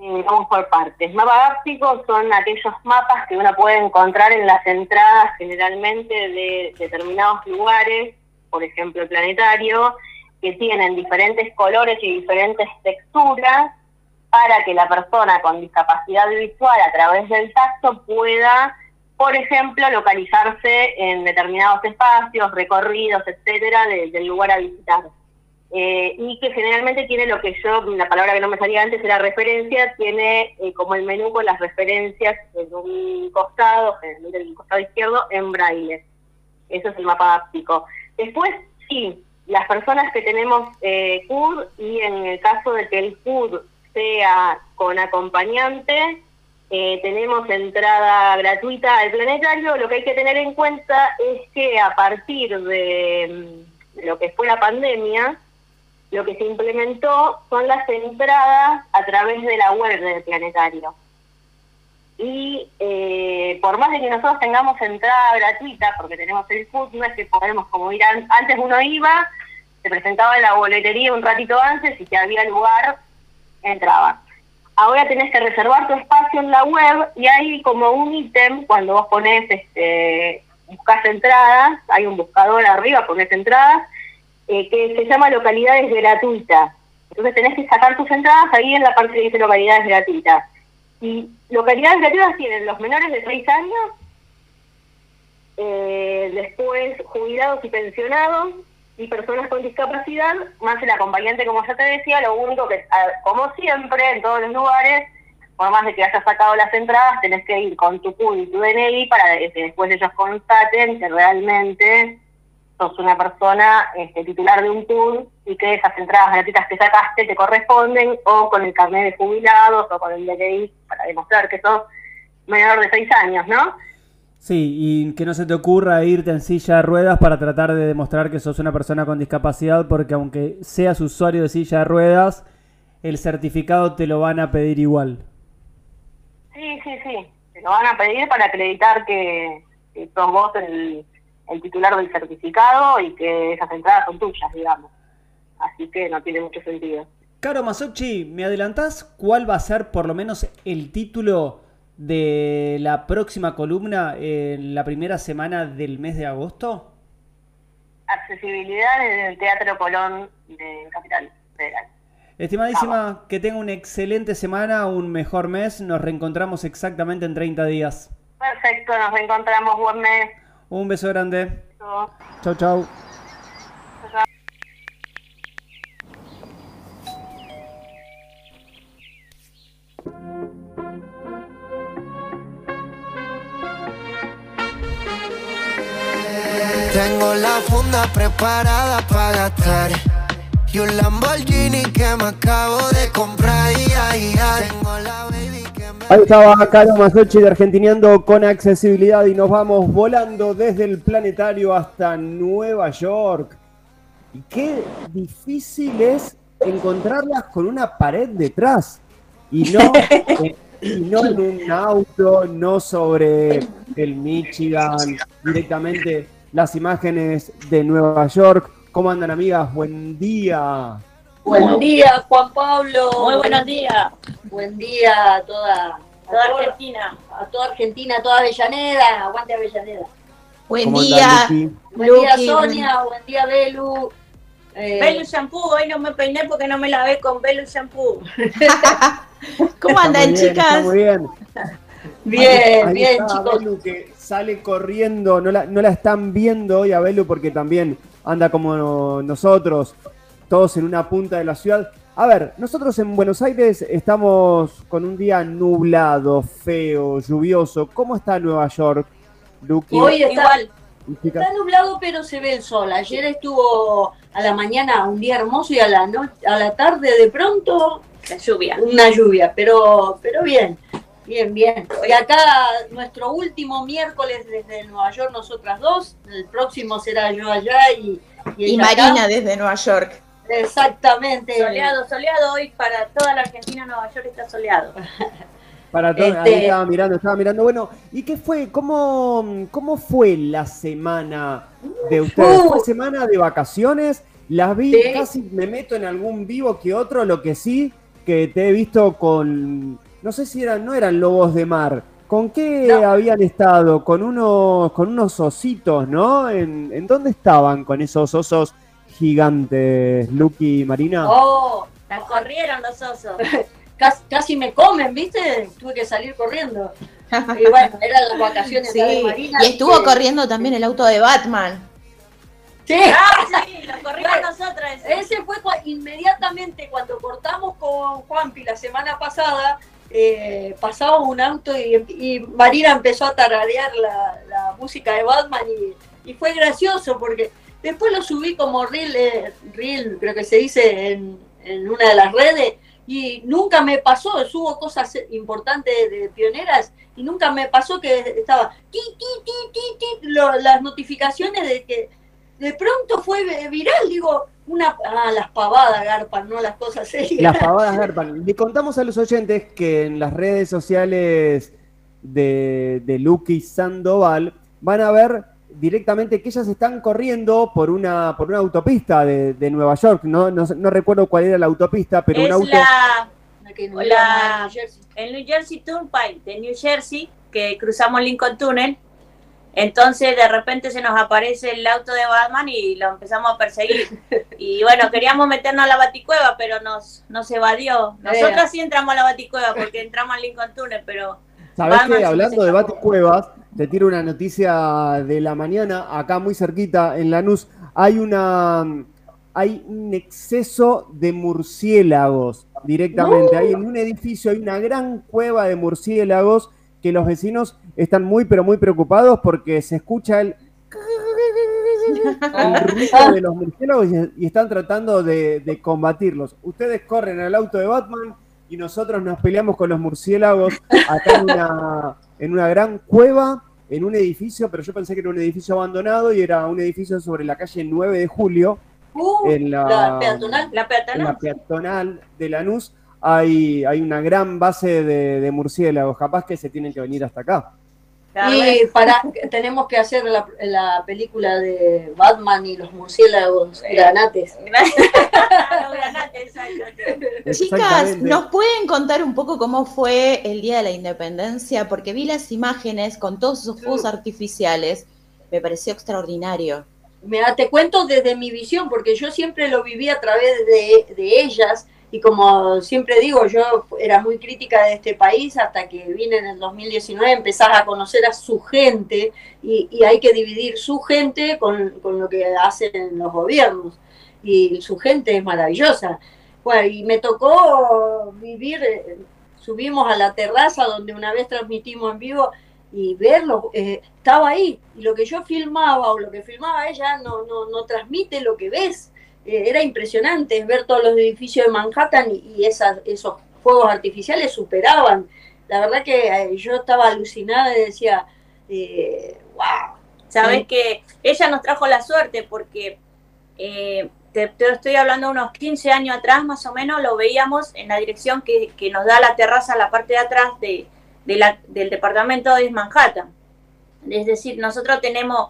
Eh, vamos por partes. Mapa gáptico son aquellos mapas que uno puede encontrar en las entradas generalmente de determinados lugares, por ejemplo el planetario, que tienen diferentes colores y diferentes texturas para que la persona con discapacidad visual a través del tacto pueda, por ejemplo, localizarse en determinados espacios, recorridos, etcétera, de- del lugar a visitar. Eh, y que generalmente tiene lo que yo, la palabra que no me salía antes era referencia, tiene eh, como el menú con las referencias en un costado, generalmente en el costado izquierdo, en braille. Eso es el mapa áptico. Después, sí, las personas que tenemos eh, CUD y en el caso de que el CUD sea con acompañante, eh, tenemos entrada gratuita al planetario. Lo que hay que tener en cuenta es que a partir de mm, lo que fue la pandemia, lo que se implementó son las entradas a través de la web del planetario. Y eh, por más de que nosotros tengamos entrada gratuita, porque tenemos el food, no es que podemos como ir an- antes uno iba, se presentaba en la boletería un ratito antes y si había lugar, entraba. Ahora tenés que reservar tu espacio en la web y hay como un ítem cuando vos pones, este, buscas entradas, hay un buscador arriba, pones entradas, eh, que se llama localidades gratuitas. Entonces tenés que sacar tus entradas ahí en la parte que dice localidades gratuitas. Y localidades gratuitas tienen los menores de 6 años, eh, después jubilados y pensionados y personas con discapacidad, más el acompañante, como ya te decía, lo único que, como siempre, en todos los lugares, por más de que hayas sacado las entradas, tenés que ir con tu CUD y tu DNI para que después ellos constaten que realmente sos una persona este, titular de un CUD y que esas entradas gratuitas que sacaste te corresponden o con el carnet de jubilados o con el DNI para demostrar que sos menor de 6 años, ¿no? Sí, y que no se te ocurra irte en silla de ruedas para tratar de demostrar que sos una persona con discapacidad, porque aunque seas usuario de silla de ruedas, el certificado te lo van a pedir igual. Sí, sí, sí. Te lo van a pedir para acreditar que, que sos vos el, el titular del certificado y que esas entradas son tuyas, digamos. Así que no tiene mucho sentido. Caro Masochi, ¿me adelantás cuál va a ser por lo menos el título de la próxima columna en la primera semana del mes de agosto? Accesibilidad en el Teatro Colón de Capital Federal. Estimadísima, que tenga una excelente semana, un mejor mes. Nos reencontramos exactamente en 30 días. Perfecto, nos reencontramos. Buen mes. Un beso grande. Chau. Chau, Tengo la funda preparada para gastar Y un Lamborghini que me acabo de comprar y ay, ay. Tengo la baby que me... Ahí estaba Caro Masochi de Argentineando con accesibilidad y nos vamos volando desde el planetario hasta Nueva York. Y qué difícil es encontrarlas con una pared detrás. Y no, eh, y no en un auto, no sobre el Michigan, directamente las imágenes de Nueva York. ¿Cómo andan amigas? Buen día. Buen día, Juan Pablo. Muy buenos días. Buen día a toda, a Toda Argentina. a toda Argentina, a toda Avellaneda. Aguante Avellaneda. Buen ¿Cómo día. andan? Buen día. Sonia. Buen día, Belu. Eh, Belu Shampoo, hoy no me peiné porque no me lavé con Belu Shampoo. ¿Cómo Está andan, muy bien, está chicas? Muy bien. bien, Ahí bien, está chicos. Belu que sale corriendo, no la, no la están viendo hoy a Belu porque también anda como nosotros, todos en una punta de la ciudad. A ver, nosotros en Buenos Aires estamos con un día nublado, feo, lluvioso. ¿Cómo está Nueva York, Luqui? Hoy está, Igual. está nublado, pero se ve el sol. Ayer estuvo a la mañana un día hermoso y a la, no- a la tarde de pronto La lluvia. una lluvia, pero, pero bien, bien, bien. Y acá nuestro último miércoles desde Nueva York, nosotras dos, el próximo será yo allá y, y Y ella acá. Marina desde Nueva York. Exactamente. Soleado, soleado hoy para toda la Argentina, Nueva York está soleado. Para todo, Este- ahí estaba mirando, estaba mirando. Bueno, ¿y qué fue? ¿Cómo, cómo fue la semana de ustedes? Uh. ¿Fue semana de vacaciones? Las vi, Sí. casi me meto en algún vivo que otro, lo que sí, que te he visto con, no sé si eran, no eran lobos de mar. ¿Con qué No. habían estado? Con unos, con unos ositos, ¿no? ¿En, en dónde estaban con esos osos gigantes, Lucky y Marina? Oh, La corrieron los osos. casi, casi me comen, ¿viste? Tuve que salir corriendo. Y bueno, eran las vacaciones Sí, de Marina. y estuvo que- corriendo también el auto de Batman. Sí. Ah, sí, lo corrimos nosotras. Ese fue inmediatamente cuando cortamos con Juanpi la semana pasada, eh, pasaba un auto y, Marina empezó a tararear la, música de Batman y, y fue gracioso porque después lo subí como reel, eh, creo que se dice en, una de las redes y nunca me pasó, subo cosas importantes de, pioneras y nunca me pasó que estaba las notificaciones de que de pronto fue viral, digo, una ah, las pavadas garpan, no las cosas serias. Las pavadas garpan. Le contamos a los oyentes que en las redes sociales de, de Lucky Sandoval van a ver directamente que ellas están corriendo por una, por una autopista de, de Nueva York. No, no, no recuerdo cuál era la autopista, pero un es auto. la, La la- el New Jersey Turnpike de New Jersey, que cruzamos Lincoln Tunnel. Entonces de repente se nos aparece el auto de Batman y lo empezamos a perseguir. Y bueno, queríamos meternos a la baticueva, pero nos, nos evadió. Nosotros sí entramos a la baticueva porque entramos al Lincoln Tunnel, pero ¿Sabés Batman que Hablando de. Baticuevas, te tiro una noticia de la mañana, acá muy cerquita, en Lanús, hay una hay un exceso de murciélagos directamente. Hay en un edificio, hay una gran cueva de murciélagos que los vecinos están muy pero muy preocupados porque se escucha el el ruido de los murciélagos y, están tratando de, de combatirlos. Ustedes corren al auto de Batman y nosotros nos peleamos con los murciélagos acá en una, en una gran cueva, en un edificio, pero yo pensé que era un edificio abandonado y era un edificio sobre la calle 9 de Julio, Uh, en la, la peatonal. la en peatonal. la peatonal de Lanús. Hay, hay una gran base de, de murciélagos, capaz que se tienen que venir hasta acá. Y para, tenemos que hacer la, la película de Batman y los murciélagos granates. Los granates, exacto. Chicas. ¿nos pueden contar un poco cómo fue el Día de la Independencia? Porque vi las imágenes con todos esos fuegos artificiales. Me pareció extraordinario. Mira, te cuento desde mi visión, porque yo siempre lo viví a través de, de ellas, y como siempre digo, yo era muy crítica de este país hasta que vine en el 2019, empezar a conocer a su gente, y, y hay que dividir su gente con, con lo que hacen los gobiernos, y su gente es maravillosa. Bueno, y me tocó vivir, eh, subimos a la terraza donde una vez transmitimos en vivo, y verlo, eh, estaba ahí, y lo que yo filmaba o lo que filmaba ella no, no, no transmite lo que ves. Era impresionante ver todos los edificios de Manhattan y, esas, esos fuegos artificiales superaban. La verdad que eh, yo estaba alucinada y decía, eh, wow. Sabes Sí. que ella nos trajo la suerte porque eh, te, te estoy hablando unos 15 años atrás más o menos, lo veíamos en la dirección que, que nos da la terraza la parte de atrás de, de la- del departamento de Manhattan. Es decir, nosotros tenemos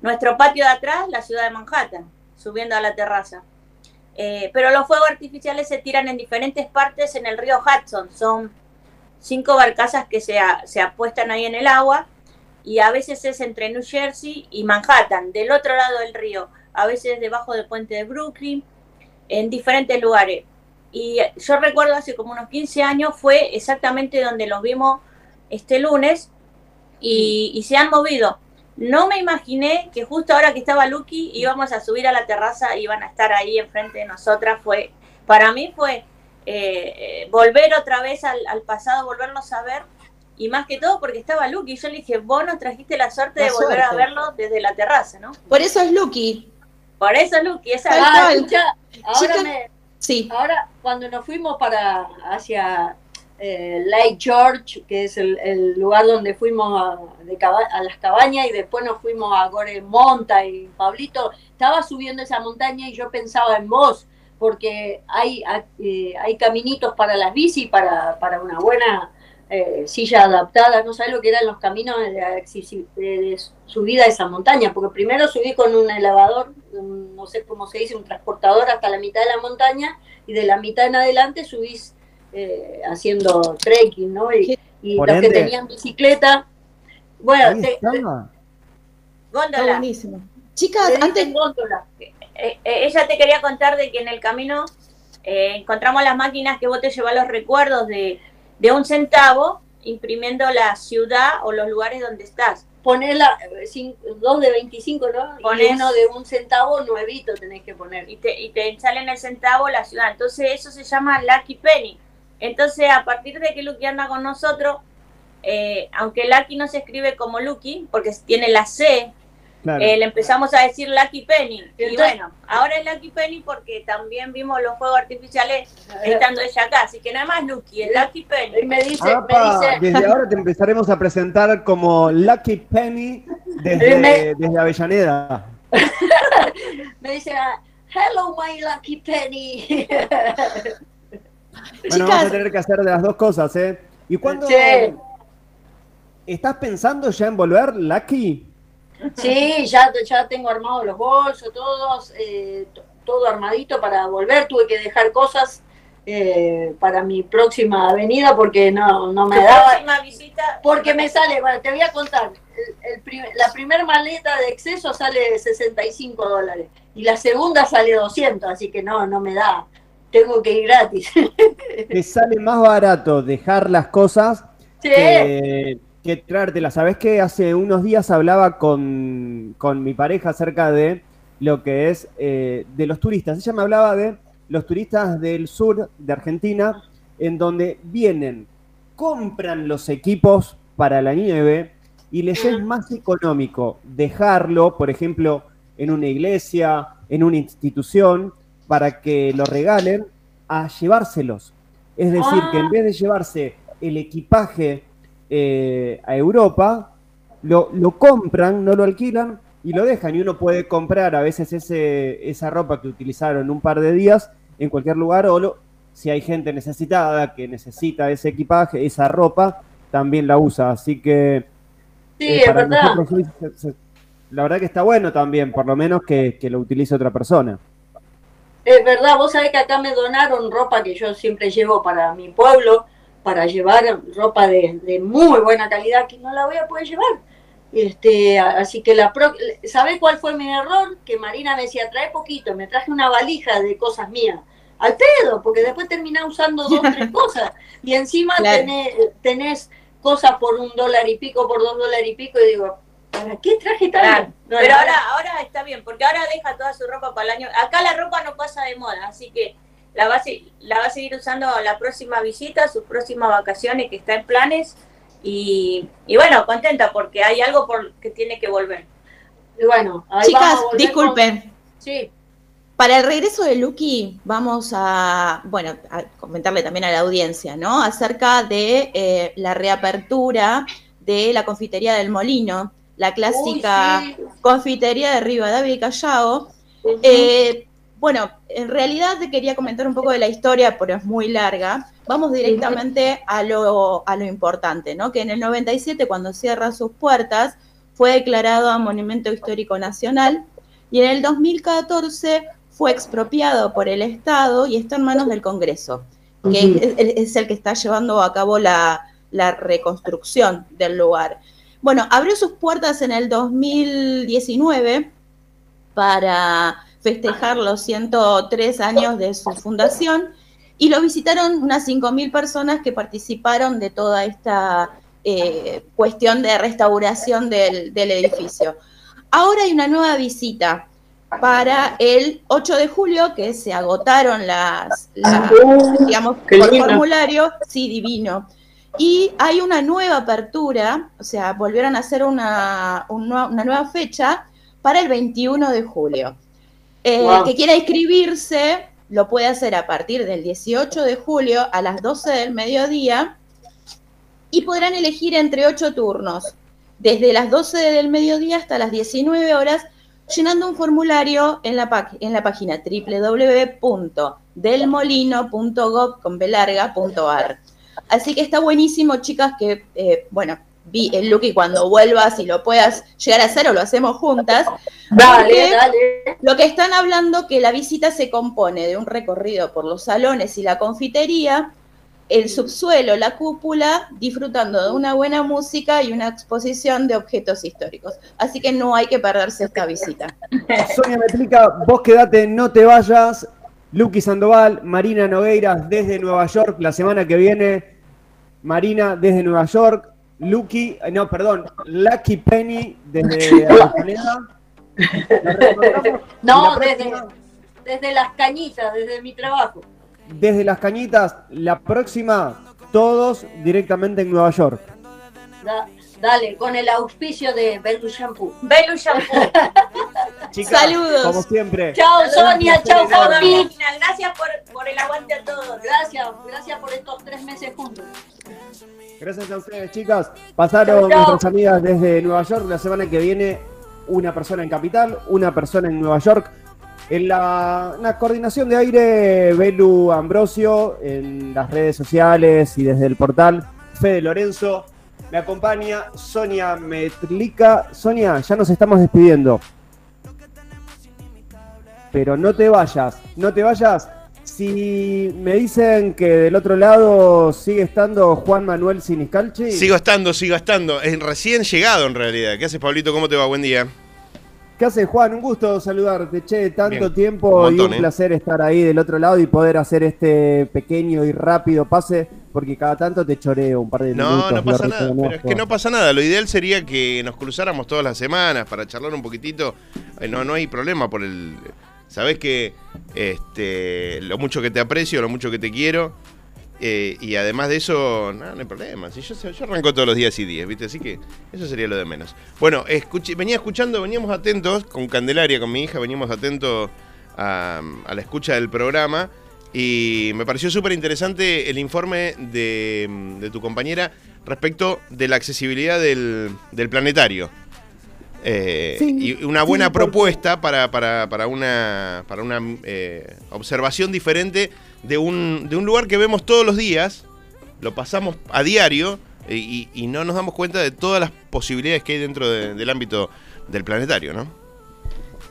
nuestro patio de atrás, la ciudad de Manhattan, subiendo a la terraza. Eh, pero los fuegos artificiales se tiran en diferentes partes en el río Hudson. Son cinco barcazas que se, se apuestan ahí en el agua y a veces es entre New Jersey y Manhattan, del otro lado del río, a veces debajo del puente de Brooklyn, en diferentes lugares. Y yo recuerdo hace como unos 15 años fue exactamente donde los vimos este lunes y se han movido. No me imaginé que justo ahora que estaba Lucky íbamos a subir a la terraza y iban a estar ahí enfrente de nosotras. Fue, para mí fue eh, volver otra vez al, al pasado, volverlos a ver y más que todo porque estaba Lucky. Yo le dije, vos nos trajiste la suerte La de volver a verlo desde la terraza, ¿no? Por eso es Lucky. Por eso Lucky, esa Ah, ahora, me, Sí. ahora cuando nos fuimos para hacia eh, Lake George, que es el, lugar donde fuimos a, de a las cabañas y después nos fuimos a Gore Monta y Pablito, estaba subiendo esa montaña y yo pensaba en vos, porque hay, eh, hay caminitos para las bici, para, para una buena eh, silla adaptada, no sabes lo que eran los caminos de, subida a esa montaña, porque primero subí con un elevador, no sé cómo se dice, un transportador hasta la mitad de la montaña, y de la mitad en adelante subís eh, haciendo trekking, ¿no? Y, los que tenían bicicleta, bueno, te, buenísimo. Chicas, antes góndola. Eh, eh, ella te quería contar de que en el camino eh, encontramos las máquinas que vos te llevas los recuerdos de, un centavo, imprimiendo la ciudad o los lugares donde estás. Ponela dos de 25, ¿no? y uno de un centavo nuevito tenés que poner. Y te, y te sale en el centavo la ciudad. Entonces eso se llama Lucky Penny. Entonces a partir de que Lucky anda con nosotros, aunque Lucky no se escribe como Lucky, porque tiene la C eh, le empezamos a decir Lucky Penny. y bueno, ahora es Lucky Penny porque también vimos los fuegos artificiales estando ella acá. Así que nada más Lucky, es Lucky Penny. me dice, Desde ahora te empezaremos a presentar como Lucky Penny desde, desde Avellaneda. me dice, hello my Lucky Penny. bueno, vamos a tener que hacer de las dos cosas, ¿eh? ¿Y cuándo estás pensando ya en volver, Lucky? Sí, ya, ya tengo armados los bolsos, todos, eh, todo armadito para volver. Tuve que dejar cosas eh, para mi próxima avenida porque no, no me daba. Próxima visita? Porque me sale, bueno, te voy a contar. la primera maleta de exceso sale 65 dólares y la segunda sale 200, así que no, no me da. Tengo que ir gratis. Te sale más barato dejar las cosas que que traértela. Sabes que hace unos días hablaba con, mi pareja acerca de lo que es eh, de los turistas. Ella me hablaba de los turistas del sur de Argentina, en donde vienen, compran los equipos para la nieve y les es más económico dejarlo, por ejemplo, en una iglesia, en una institución, para que lo regalen, a llevárselos. Es decir, que en vez de llevarse el equipaje eh, a Europa, lo, lo, compran, no lo alquilan y lo dejan. Y uno puede comprar a veces ese, esa ropa que utilizaron un par de días en cualquier lugar o si hay gente necesitada que necesita ese equipaje, esa ropa, también la usa. Así que sí, eh, es verdad. la verdad que está bueno también, por lo menos que, que lo utilice otra persona. Es verdad, vos sabés que acá me donaron ropa que yo siempre llevo para mi pueblo para llevar ropa de, muy buena calidad que no la voy a poder llevar. Este, así que la pro, ¿sabe cuál fue mi error? Que Marina me decía, trae poquito, me traje una valija de cosas mías. Al pedo, porque después terminé usando dos, tres cosas. Y encima tenés, cosas por un dólar y pico, por dos dólares y pico, y digo, ¿para qué traje tanto? Pero ahora, ahora está bien, porque ahora deja toda su ropa para el año. Acá la ropa no pasa de moda, así que la va, a, la va a seguir usando la próxima visita, sus próximas vacaciones que está en planes. Y, bueno, contenta porque hay algo por que tiene que volver. Y bueno, chicas, disculpen. Sí. Para el regreso de Lucky, vamos a, bueno, a comentarle también a la audiencia, ¿no? Acerca de eh, la reapertura de la confitería del Molino, la clásica confitería de Rivadavia y Callao. Bueno, en realidad te quería comentar un poco de la historia, pero es muy larga. Vamos directamente a lo, a lo importante, ¿no? Que en el 97, cuando cierra sus puertas, fue declarado a Monumento Histórico Nacional y en el 2014 fue expropiado por el Estado y está en manos del Congreso, que es, el que está llevando a cabo la, la reconstrucción del lugar. Bueno, abrió sus puertas en el 2019 para festejar los 103 años de su fundación y lo visitaron unas 5.000 personas que participaron de toda esta eh, cuestión de restauración del, edificio. Ahora hay una nueva visita para el 8 de julio, que se agotaron las, digamos, por formulario, sí, divino. Y hay una nueva apertura, o sea, volvieron a hacer una, una nueva fecha para el 21 de julio. Eh, que quiera inscribirse lo puede hacer a partir del 18 de julio a las 12 del mediodía y podrán elegir entre ocho turnos, desde las 12 del mediodía hasta las 19 horas, llenando un formulario en la, en la página www.delmolino.gov.ar. Así que está buenísimo, chicas, que, eh, bueno, vi el look y cuando vuelvas y lo puedas llegar a hacer o lo hacemos juntas. Dale, dale. Lo que están hablando que la visita se compone de un recorrido por los salones y la confitería, el subsuelo, la cúpula, disfrutando de una buena música y una exposición de objetos históricos. Así que no hay que perderse esta visita. Sonia me explica, vos quedate, no te vayas. Luqui Sandoval, Marina Nogueiras desde Nueva York la semana que viene. Marina desde Nueva York, Lucky, eh, no, perdón, Lucky Penny desde Avellaneda. No, desde, desde las cañitas, desde mi trabajo. Desde las cañitas, la próxima, todos directamente en Nueva York. Dale, con el auspicio de Belu Shampoo. Belu Shampoo. Saludos. Como siempre. Chao Sonia, chao Javi. Gracias por, por el aguante a todos. Gracias, gracias por estos tres meses juntos. Gracias a ustedes, chicas. Pasaron nuestras amigas desde Nueva York. La semana que viene, una persona en Capital, una persona en Nueva York. En la, coordinación de aire, Belu Ambrosio, en las redes sociales y desde el portal, Fede Lorenzo. Me acompaña Sonia Metrica. Sonia, ya nos estamos despidiendo. Pero no te vayas, no te vayas si me dicen que del otro lado sigue estando Juan Manuel Siniscalchi. Sigo estando, sigo estando. Es recién llegado en realidad. ¿Qué haces, Pablito? ¿Cómo te va? Buen día. ¿Qué haces, Juan? Un gusto saludarte. Che, tanto tiempo y un ¿eh? placer estar ahí del otro lado y poder hacer este pequeño y rápido pase, porque cada tanto te choreo un par de minutos. No, no pasa nada. Pero es que no pasa nada. Lo ideal sería que nos cruzáramos todas las semanas para charlar un poquitito. Eh, no, no hay problema por el Sabes que este, lo mucho que te aprecio, lo mucho que te quiero. Eh, y además de eso, no, no hay problema. Si yo, yo, arranco todos los días y días, ¿viste? Así que eso sería lo de menos. Bueno, venía escuchando, veníamos atentos con Candelaria, con mi hija, veníamos atentos a, la escucha del programa. Y me pareció súper interesante el informe de, tu compañera respecto de la accesibilidad del, del planetario. Eh, y una buena propuesta para, para, para, una, para una eh, observación diferente de un, de un lugar que vemos todos los días, lo pasamos a diario eh, y, no nos damos cuenta de todas las posibilidades que hay dentro del ámbito del planetario, ¿no?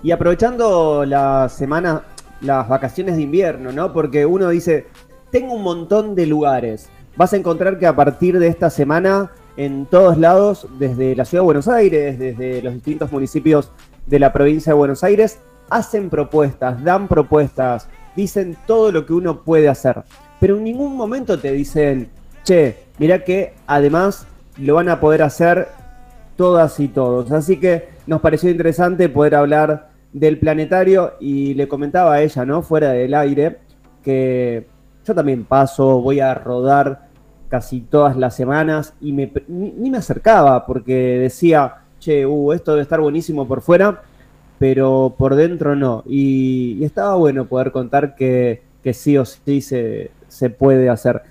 Y aprovechando la semana, las vacaciones de invierno, ¿no? Porque uno dice, tengo un montón de lugares. Vas a encontrar que a partir de esta semana en todos lados, desde la ciudad de Buenos Aires, desde los distintos municipios de la provincia de Buenos Aires, hacen propuestas, dan propuestas, dicen todo lo que uno puede hacer. Pero en ningún momento te dicen, che, mira que además lo van a poder hacer todas y todos. Así que nos pareció interesante poder hablar del planetario y le comentaba a ella, ¿no? Fuera del aire, que yo también paso, voy a rodar casi todas las semanas y me, ni, me acercaba porque decía, che, uh, esto debe estar buenísimo por fuera, pero por dentro no. Y, estaba bueno poder contar que, sí o sí se, se, puede hacer.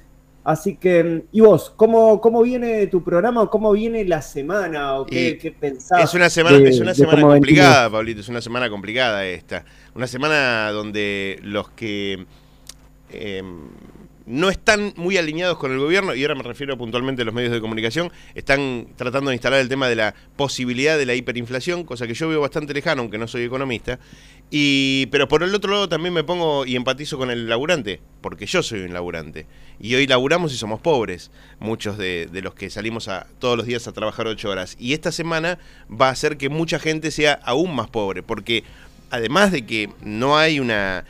Así que, ¿y vos? ¿Cómo, cómo viene tu programa? ¿Cómo viene la semana? ¿O qué, qué pensás? Es una semana, es una semana complicada, Pablito, es una semana complicada esta. Una semana donde los que... Eh, no están muy alineados con el gobierno, y ahora me refiero puntualmente a los medios de comunicación, están tratando de instalar el tema de la posibilidad de la hiperinflación, cosa que yo veo bastante lejano, aunque no soy economista. Y, pero por el otro lado también me pongo y empatizo con el laburante, porque yo soy un laburante. Y hoy laburamos y somos pobres, muchos de, los que salimos a, todos los días a trabajar ocho horas. Y esta semana va a hacer que mucha gente sea aún más pobre, porque además de que no hay una,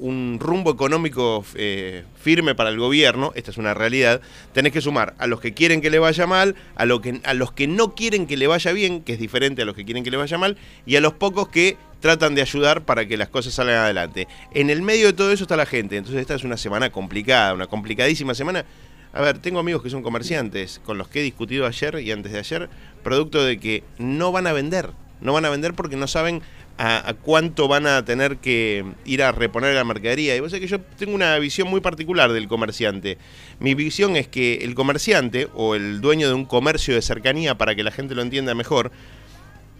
un rumbo económico eh, firme para el gobierno, esta es una realidad, tenés que sumar a los que quieren que le vaya mal, a, lo que, a los que no quieren que le vaya bien, que es diferente a los que quieren que le vaya mal, y a los pocos que tratan de ayudar para que las cosas salgan adelante. En el medio de todo eso está la gente, entonces esta es una semana complicada, una complicadísima semana. A ver, tengo amigos que son comerciantes con los que he discutido ayer y antes de ayer, producto de que no van a vender, no van a vender porque no saben a, cuánto van a tener que ir a reponer la mercadería. Y vos sabés que yo tengo una visión muy particular del comerciante. Mi visión es que el comerciante o el dueño de un comercio de cercanía, para que la gente lo entienda mejor,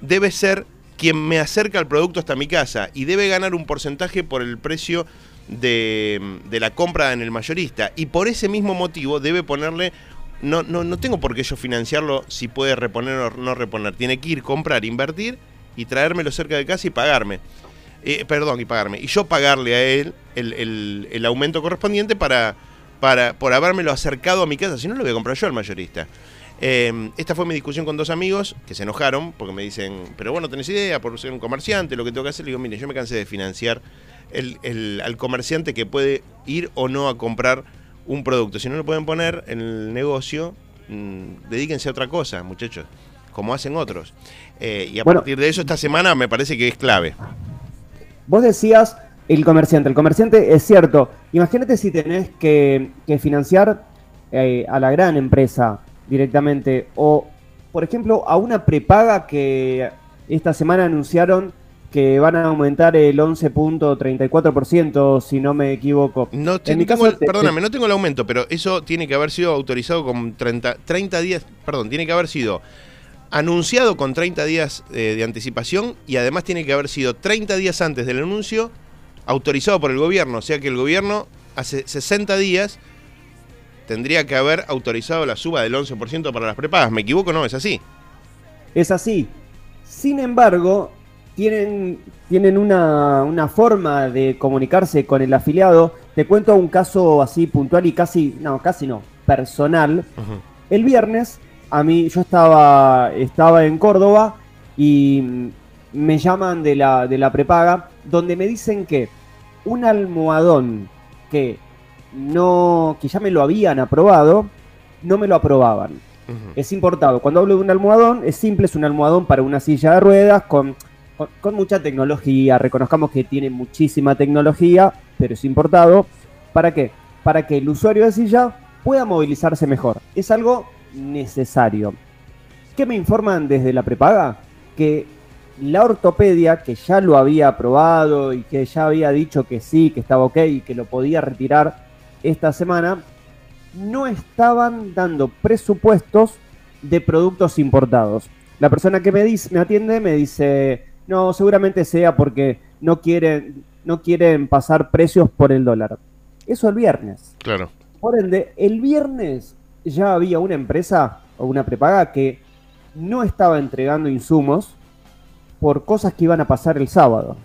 debe ser quien me acerca el producto hasta mi casa y debe ganar un porcentaje por el precio de, la compra en el mayorista. Y por ese mismo motivo debe ponerle no, no, no tengo por qué yo financiarlo si puede reponer o no reponer. Tiene que ir, comprar, invertir y traérmelo cerca de casa y pagarme. Eh, perdón, y pagarme. Y yo pagarle a él el, aumento correspondiente para, para, por habérmelo acercado a mi casa. Si no, lo voy a comprar yo al mayorista. Em, esta fue mi discusión con dos amigos que se enojaron porque me dicen, pero bueno, tenés idea por ser un comerciante, lo que tengo que hacer. Le digo, mire, yo me cansé de financiar el, al comerciante que puede ir o no a comprar un producto. Si no lo pueden poner en el negocio, mm, dedíquense a otra cosa, muchachos, como hacen otros. Eh, y a partir de eso, esta semana me parece que es clave. Vos decías el comerciante. El comerciante es cierto. Imagínate si tenés que, financiar eh, a la gran empresa directamente. O, por ejemplo, a una prepaga que esta semana anunciaron que van a aumentar el 11.34%, si no me equivoco. No, en mi caso, perdóname, no tengo el aumento, pero eso tiene que haber sido autorizado con 30, 30 días, perdón, tiene que haber sido anunciado con 30 días eh, de anticipación y además tiene que haber sido 30 días antes del anuncio autorizado por el gobierno. O sea que el gobierno hace 60 días tendría que haber autorizado la suba del 11% para las prepagas. ¿Me equivoco? No, es así. Es así. Sin embargo, tienen, tienen una, una, forma de comunicarse con el afiliado. Te cuento un caso así puntual y casi, no, casi no, personal. El viernes a mí, yo estaba, estaba en Córdoba y me llaman de la, de la prepaga, donde me dicen que un almohadón que no, que ya me lo habían aprobado, no me lo aprobaban. Es importado. Cuando hablo de un almohadón, es simple, es un almohadón para una silla de ruedas con, con mucha tecnología. Reconozcamos que tiene muchísima tecnología, pero es importado. ¿Para qué? Para que el usuario de silla pueda movilizarse mejor. Es algo necesario. ¿Qué me informan desde la prepaga? Que la ortopedia, que ya lo había aprobado y que ya había dicho que sí, que estaba ok y que lo podía retirar esta semana, no estaban dando presupuestos de productos importados. La persona que me, dice, me atiende me dice, no, seguramente sea porque no quieren, no quieren pasar precios por el dólar. Eso el viernes. Claro. Por ende, el viernes ya había una empresa o una prepaga que no estaba entregando insumos por cosas que iban a pasar el sábado.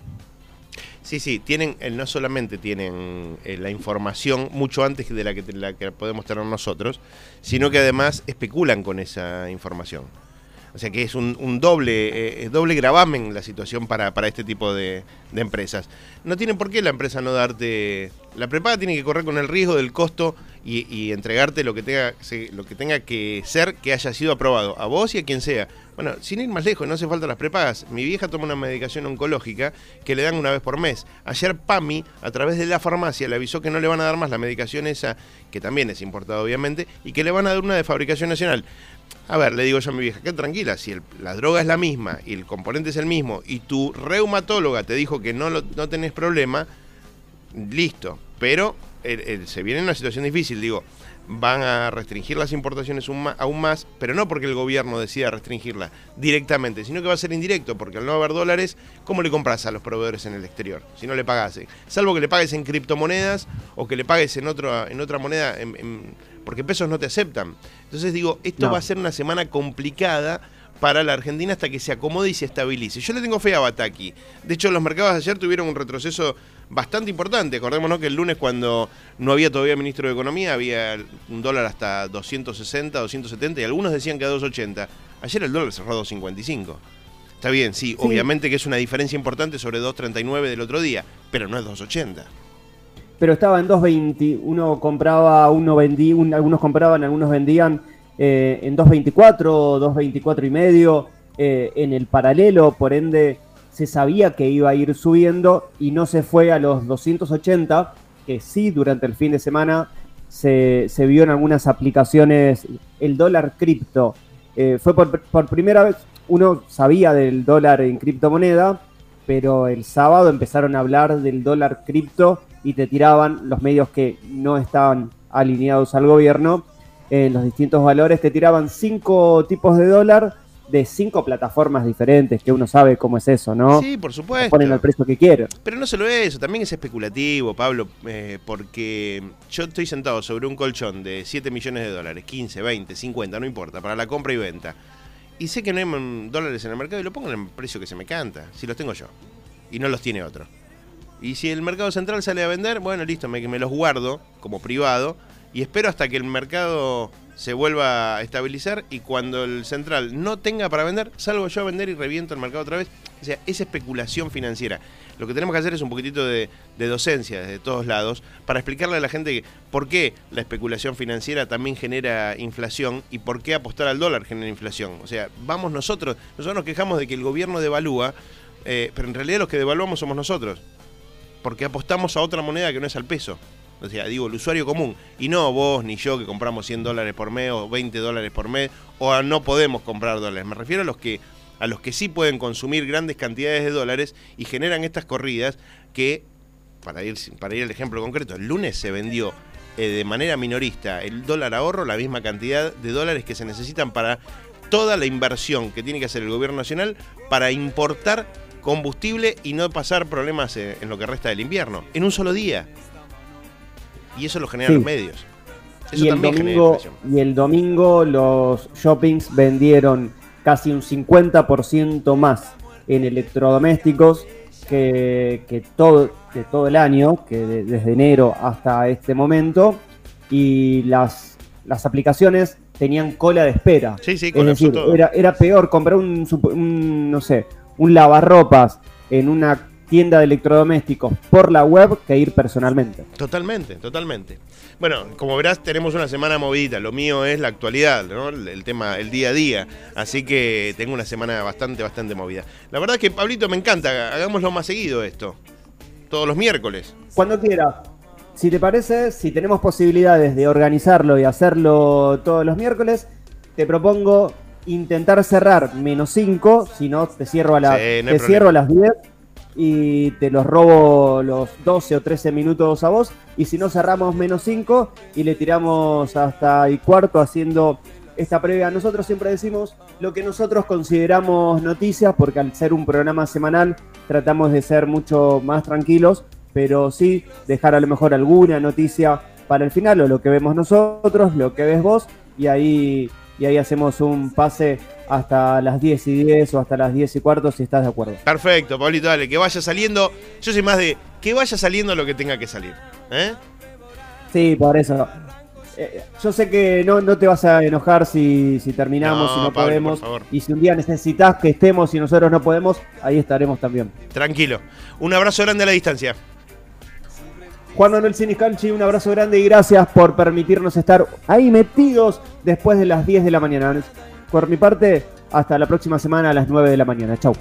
Sí, sí, tienen, eh, no solamente tienen eh, la información mucho antes de la que, la que podemos tener nosotros, sino que además especulan con esa información. O sea que es un, doble, eh, doble gravamen la situación para, este tipo de, empresas. No tiene por qué la empresa no darte... La prepaga tiene que correr con el riesgo del costo y, entregarte lo que, tenga, lo que tenga que ser que haya sido aprobado, a vos y a quien sea. Bueno, sin ir más lejos, no hace falta las prepagas. Mi vieja toma una medicación oncológica que le dan una vez por mes. Ayer PAMI, a través de la farmacia, le avisó que no le van a dar más la medicación esa, que también es importada obviamente, y que le van a dar una de fabricación nacional. A ver, le digo yo a mi vieja, que tranquila, si la droga es la misma y el componente es el mismo y tu reumatóloga te dijo que no, no tenés problema, listo. Pero se viene en una situación difícil, digo, van a restringir las importaciones aún más, pero no porque el gobierno decida restringirla directamente, sino que va a ser indirecto, porque al no haber dólares, ¿cómo le compras a los proveedores en el exterior? Si no le pagas, salvo que le pagues en criptomonedas o que le pagues en, otro, en otra moneda, porque pesos no te aceptan. Entonces digo, esto va a ser una semana complicada para la Argentina hasta que se acomode y se estabilice. Yo le tengo fe a Bataki. De hecho, los mercados de ayer tuvieron un retroceso bastante importante. Acordémonos que el lunes cuando no había todavía ministro de Economía había un dólar hasta 260, 270 y algunos decían que a 280. Ayer el dólar cerró a 255. Está bien, sí, obviamente que es una diferencia importante sobre 2.39 del otro día, pero no es 2.80. Pero estaba en 2.20, uno compraba, uno vendía, algunos compraban, algunos vendían eh, en 2.24, 2.24 y medio, eh, en el paralelo, por ende se sabía que iba a ir subiendo y no se fue a los 280, que sí durante el fin de semana se, vio en algunas aplicaciones el dólar cripto. Eh, fue por, primera vez, uno sabía del dólar en criptomoneda, pero el sábado empezaron a hablar del dólar cripto y te tiraban los medios que no estaban alineados al gobierno, en los distintos valores, te tiraban cinco tipos de dólar de cinco plataformas diferentes, que uno sabe cómo es eso, ¿no? Sí, por supuesto. Ponen el precio que quieren. Pero no solo eso, también es especulativo, Pablo, eh, porque yo estoy sentado sobre un colchón de 7 millones de dólares, 15, 20, 50, no importa, para la compra y venta. Y sé que no hay dólares en el mercado y lo pongo en el precio que se me canta, si los tengo yo. Y no los tiene otro. Y si el mercado central sale a vender, bueno, listo, me, los guardo como privado y espero hasta que el mercado se vuelva a estabilizar y cuando el central no tenga para vender, salgo yo a vender y reviento el mercado otra vez. O sea, es especulación financiera. Lo que tenemos que hacer es un poquitito de, docencia desde todos lados para explicarle a la gente por qué la especulación financiera también genera inflación y por qué apostar al dólar genera inflación. O sea, vamos nosotros, nosotros nos quejamos de que el gobierno devalúa, eh, pero en realidad los que devaluamos somos nosotros, porque apostamos a otra moneda que no es al peso. O sea, digo, el usuario común. Y no vos ni yo que compramos 100 dólares por mes o 20 dólares por mes o no podemos comprar dólares. Me refiero a los que a los que sí pueden consumir grandes cantidades de dólares y generan estas corridas que, para ir, para ir al ejemplo concreto, el lunes se vendió eh, de manera minorista el dólar ahorro, la misma cantidad de dólares que se necesitan para toda la inversión que tiene que hacer el gobierno nacional para importar combustible y no pasar problemas eh, en lo que resta del invierno, en un solo día. Y eso lo generan los medios. y, el domingo, y el domingo los shoppings vendieron casi un 50% más en electrodomésticos que, todo, que todo el año, que desde enero hasta este momento, y las, las aplicaciones tenían cola de espera. Sí, sí, es decir, era, era, peor comprar un, un, no sé, un lavarropas en una tienda de electrodomésticos por la web que ir personalmente. Totalmente, totalmente. Bueno, como verás, tenemos una semana movida. Lo mío es la actualidad, ¿no? El, tema, el día a día. Así que tengo una semana bastante, bastante movida. La verdad es que, Pablito, me encanta. Hagámoslo más seguido esto. Todos los miércoles. Cuando quieras. Si te parece, si tenemos posibilidades de organizarlo y hacerlo todos los miércoles, te propongo intentar cerrar menos 5, si no te cierro a, la, te cierro a las 10 y te los robo los 12 o 13 minutos a vos. Y si no, cerramos menos 5 y le tiramos hasta el cuarto haciendo esta previa. Nosotros siempre decimos lo que nosotros consideramos noticias, porque al ser un programa semanal tratamos de ser mucho más tranquilos, pero sí dejar a lo mejor alguna noticia para el final, o lo que vemos nosotros, lo que ves vos, y ahí, y ahí hacemos un pase hasta las 10 y 10 o hasta las 10 y cuarto si estás de acuerdo. Perfecto, Pablito, dale, que vaya saliendo. Yo soy más de que vaya saliendo lo que tenga que salir. ¿eh? Sí, por eso. Eh, yo sé que no, no te vas a enojar si, si terminamos, si no podemos. Y si un día necesitas que estemos y nosotros no podemos, ahí estaremos también. Tranquilo. Un abrazo grande a la distancia. Juan Manuel Siniscalchi, un abrazo grande y gracias por permitirnos estar ahí metidos después de las 10 de la mañana. Por mi parte, hasta la próxima semana a las 9 de la mañana. Chau.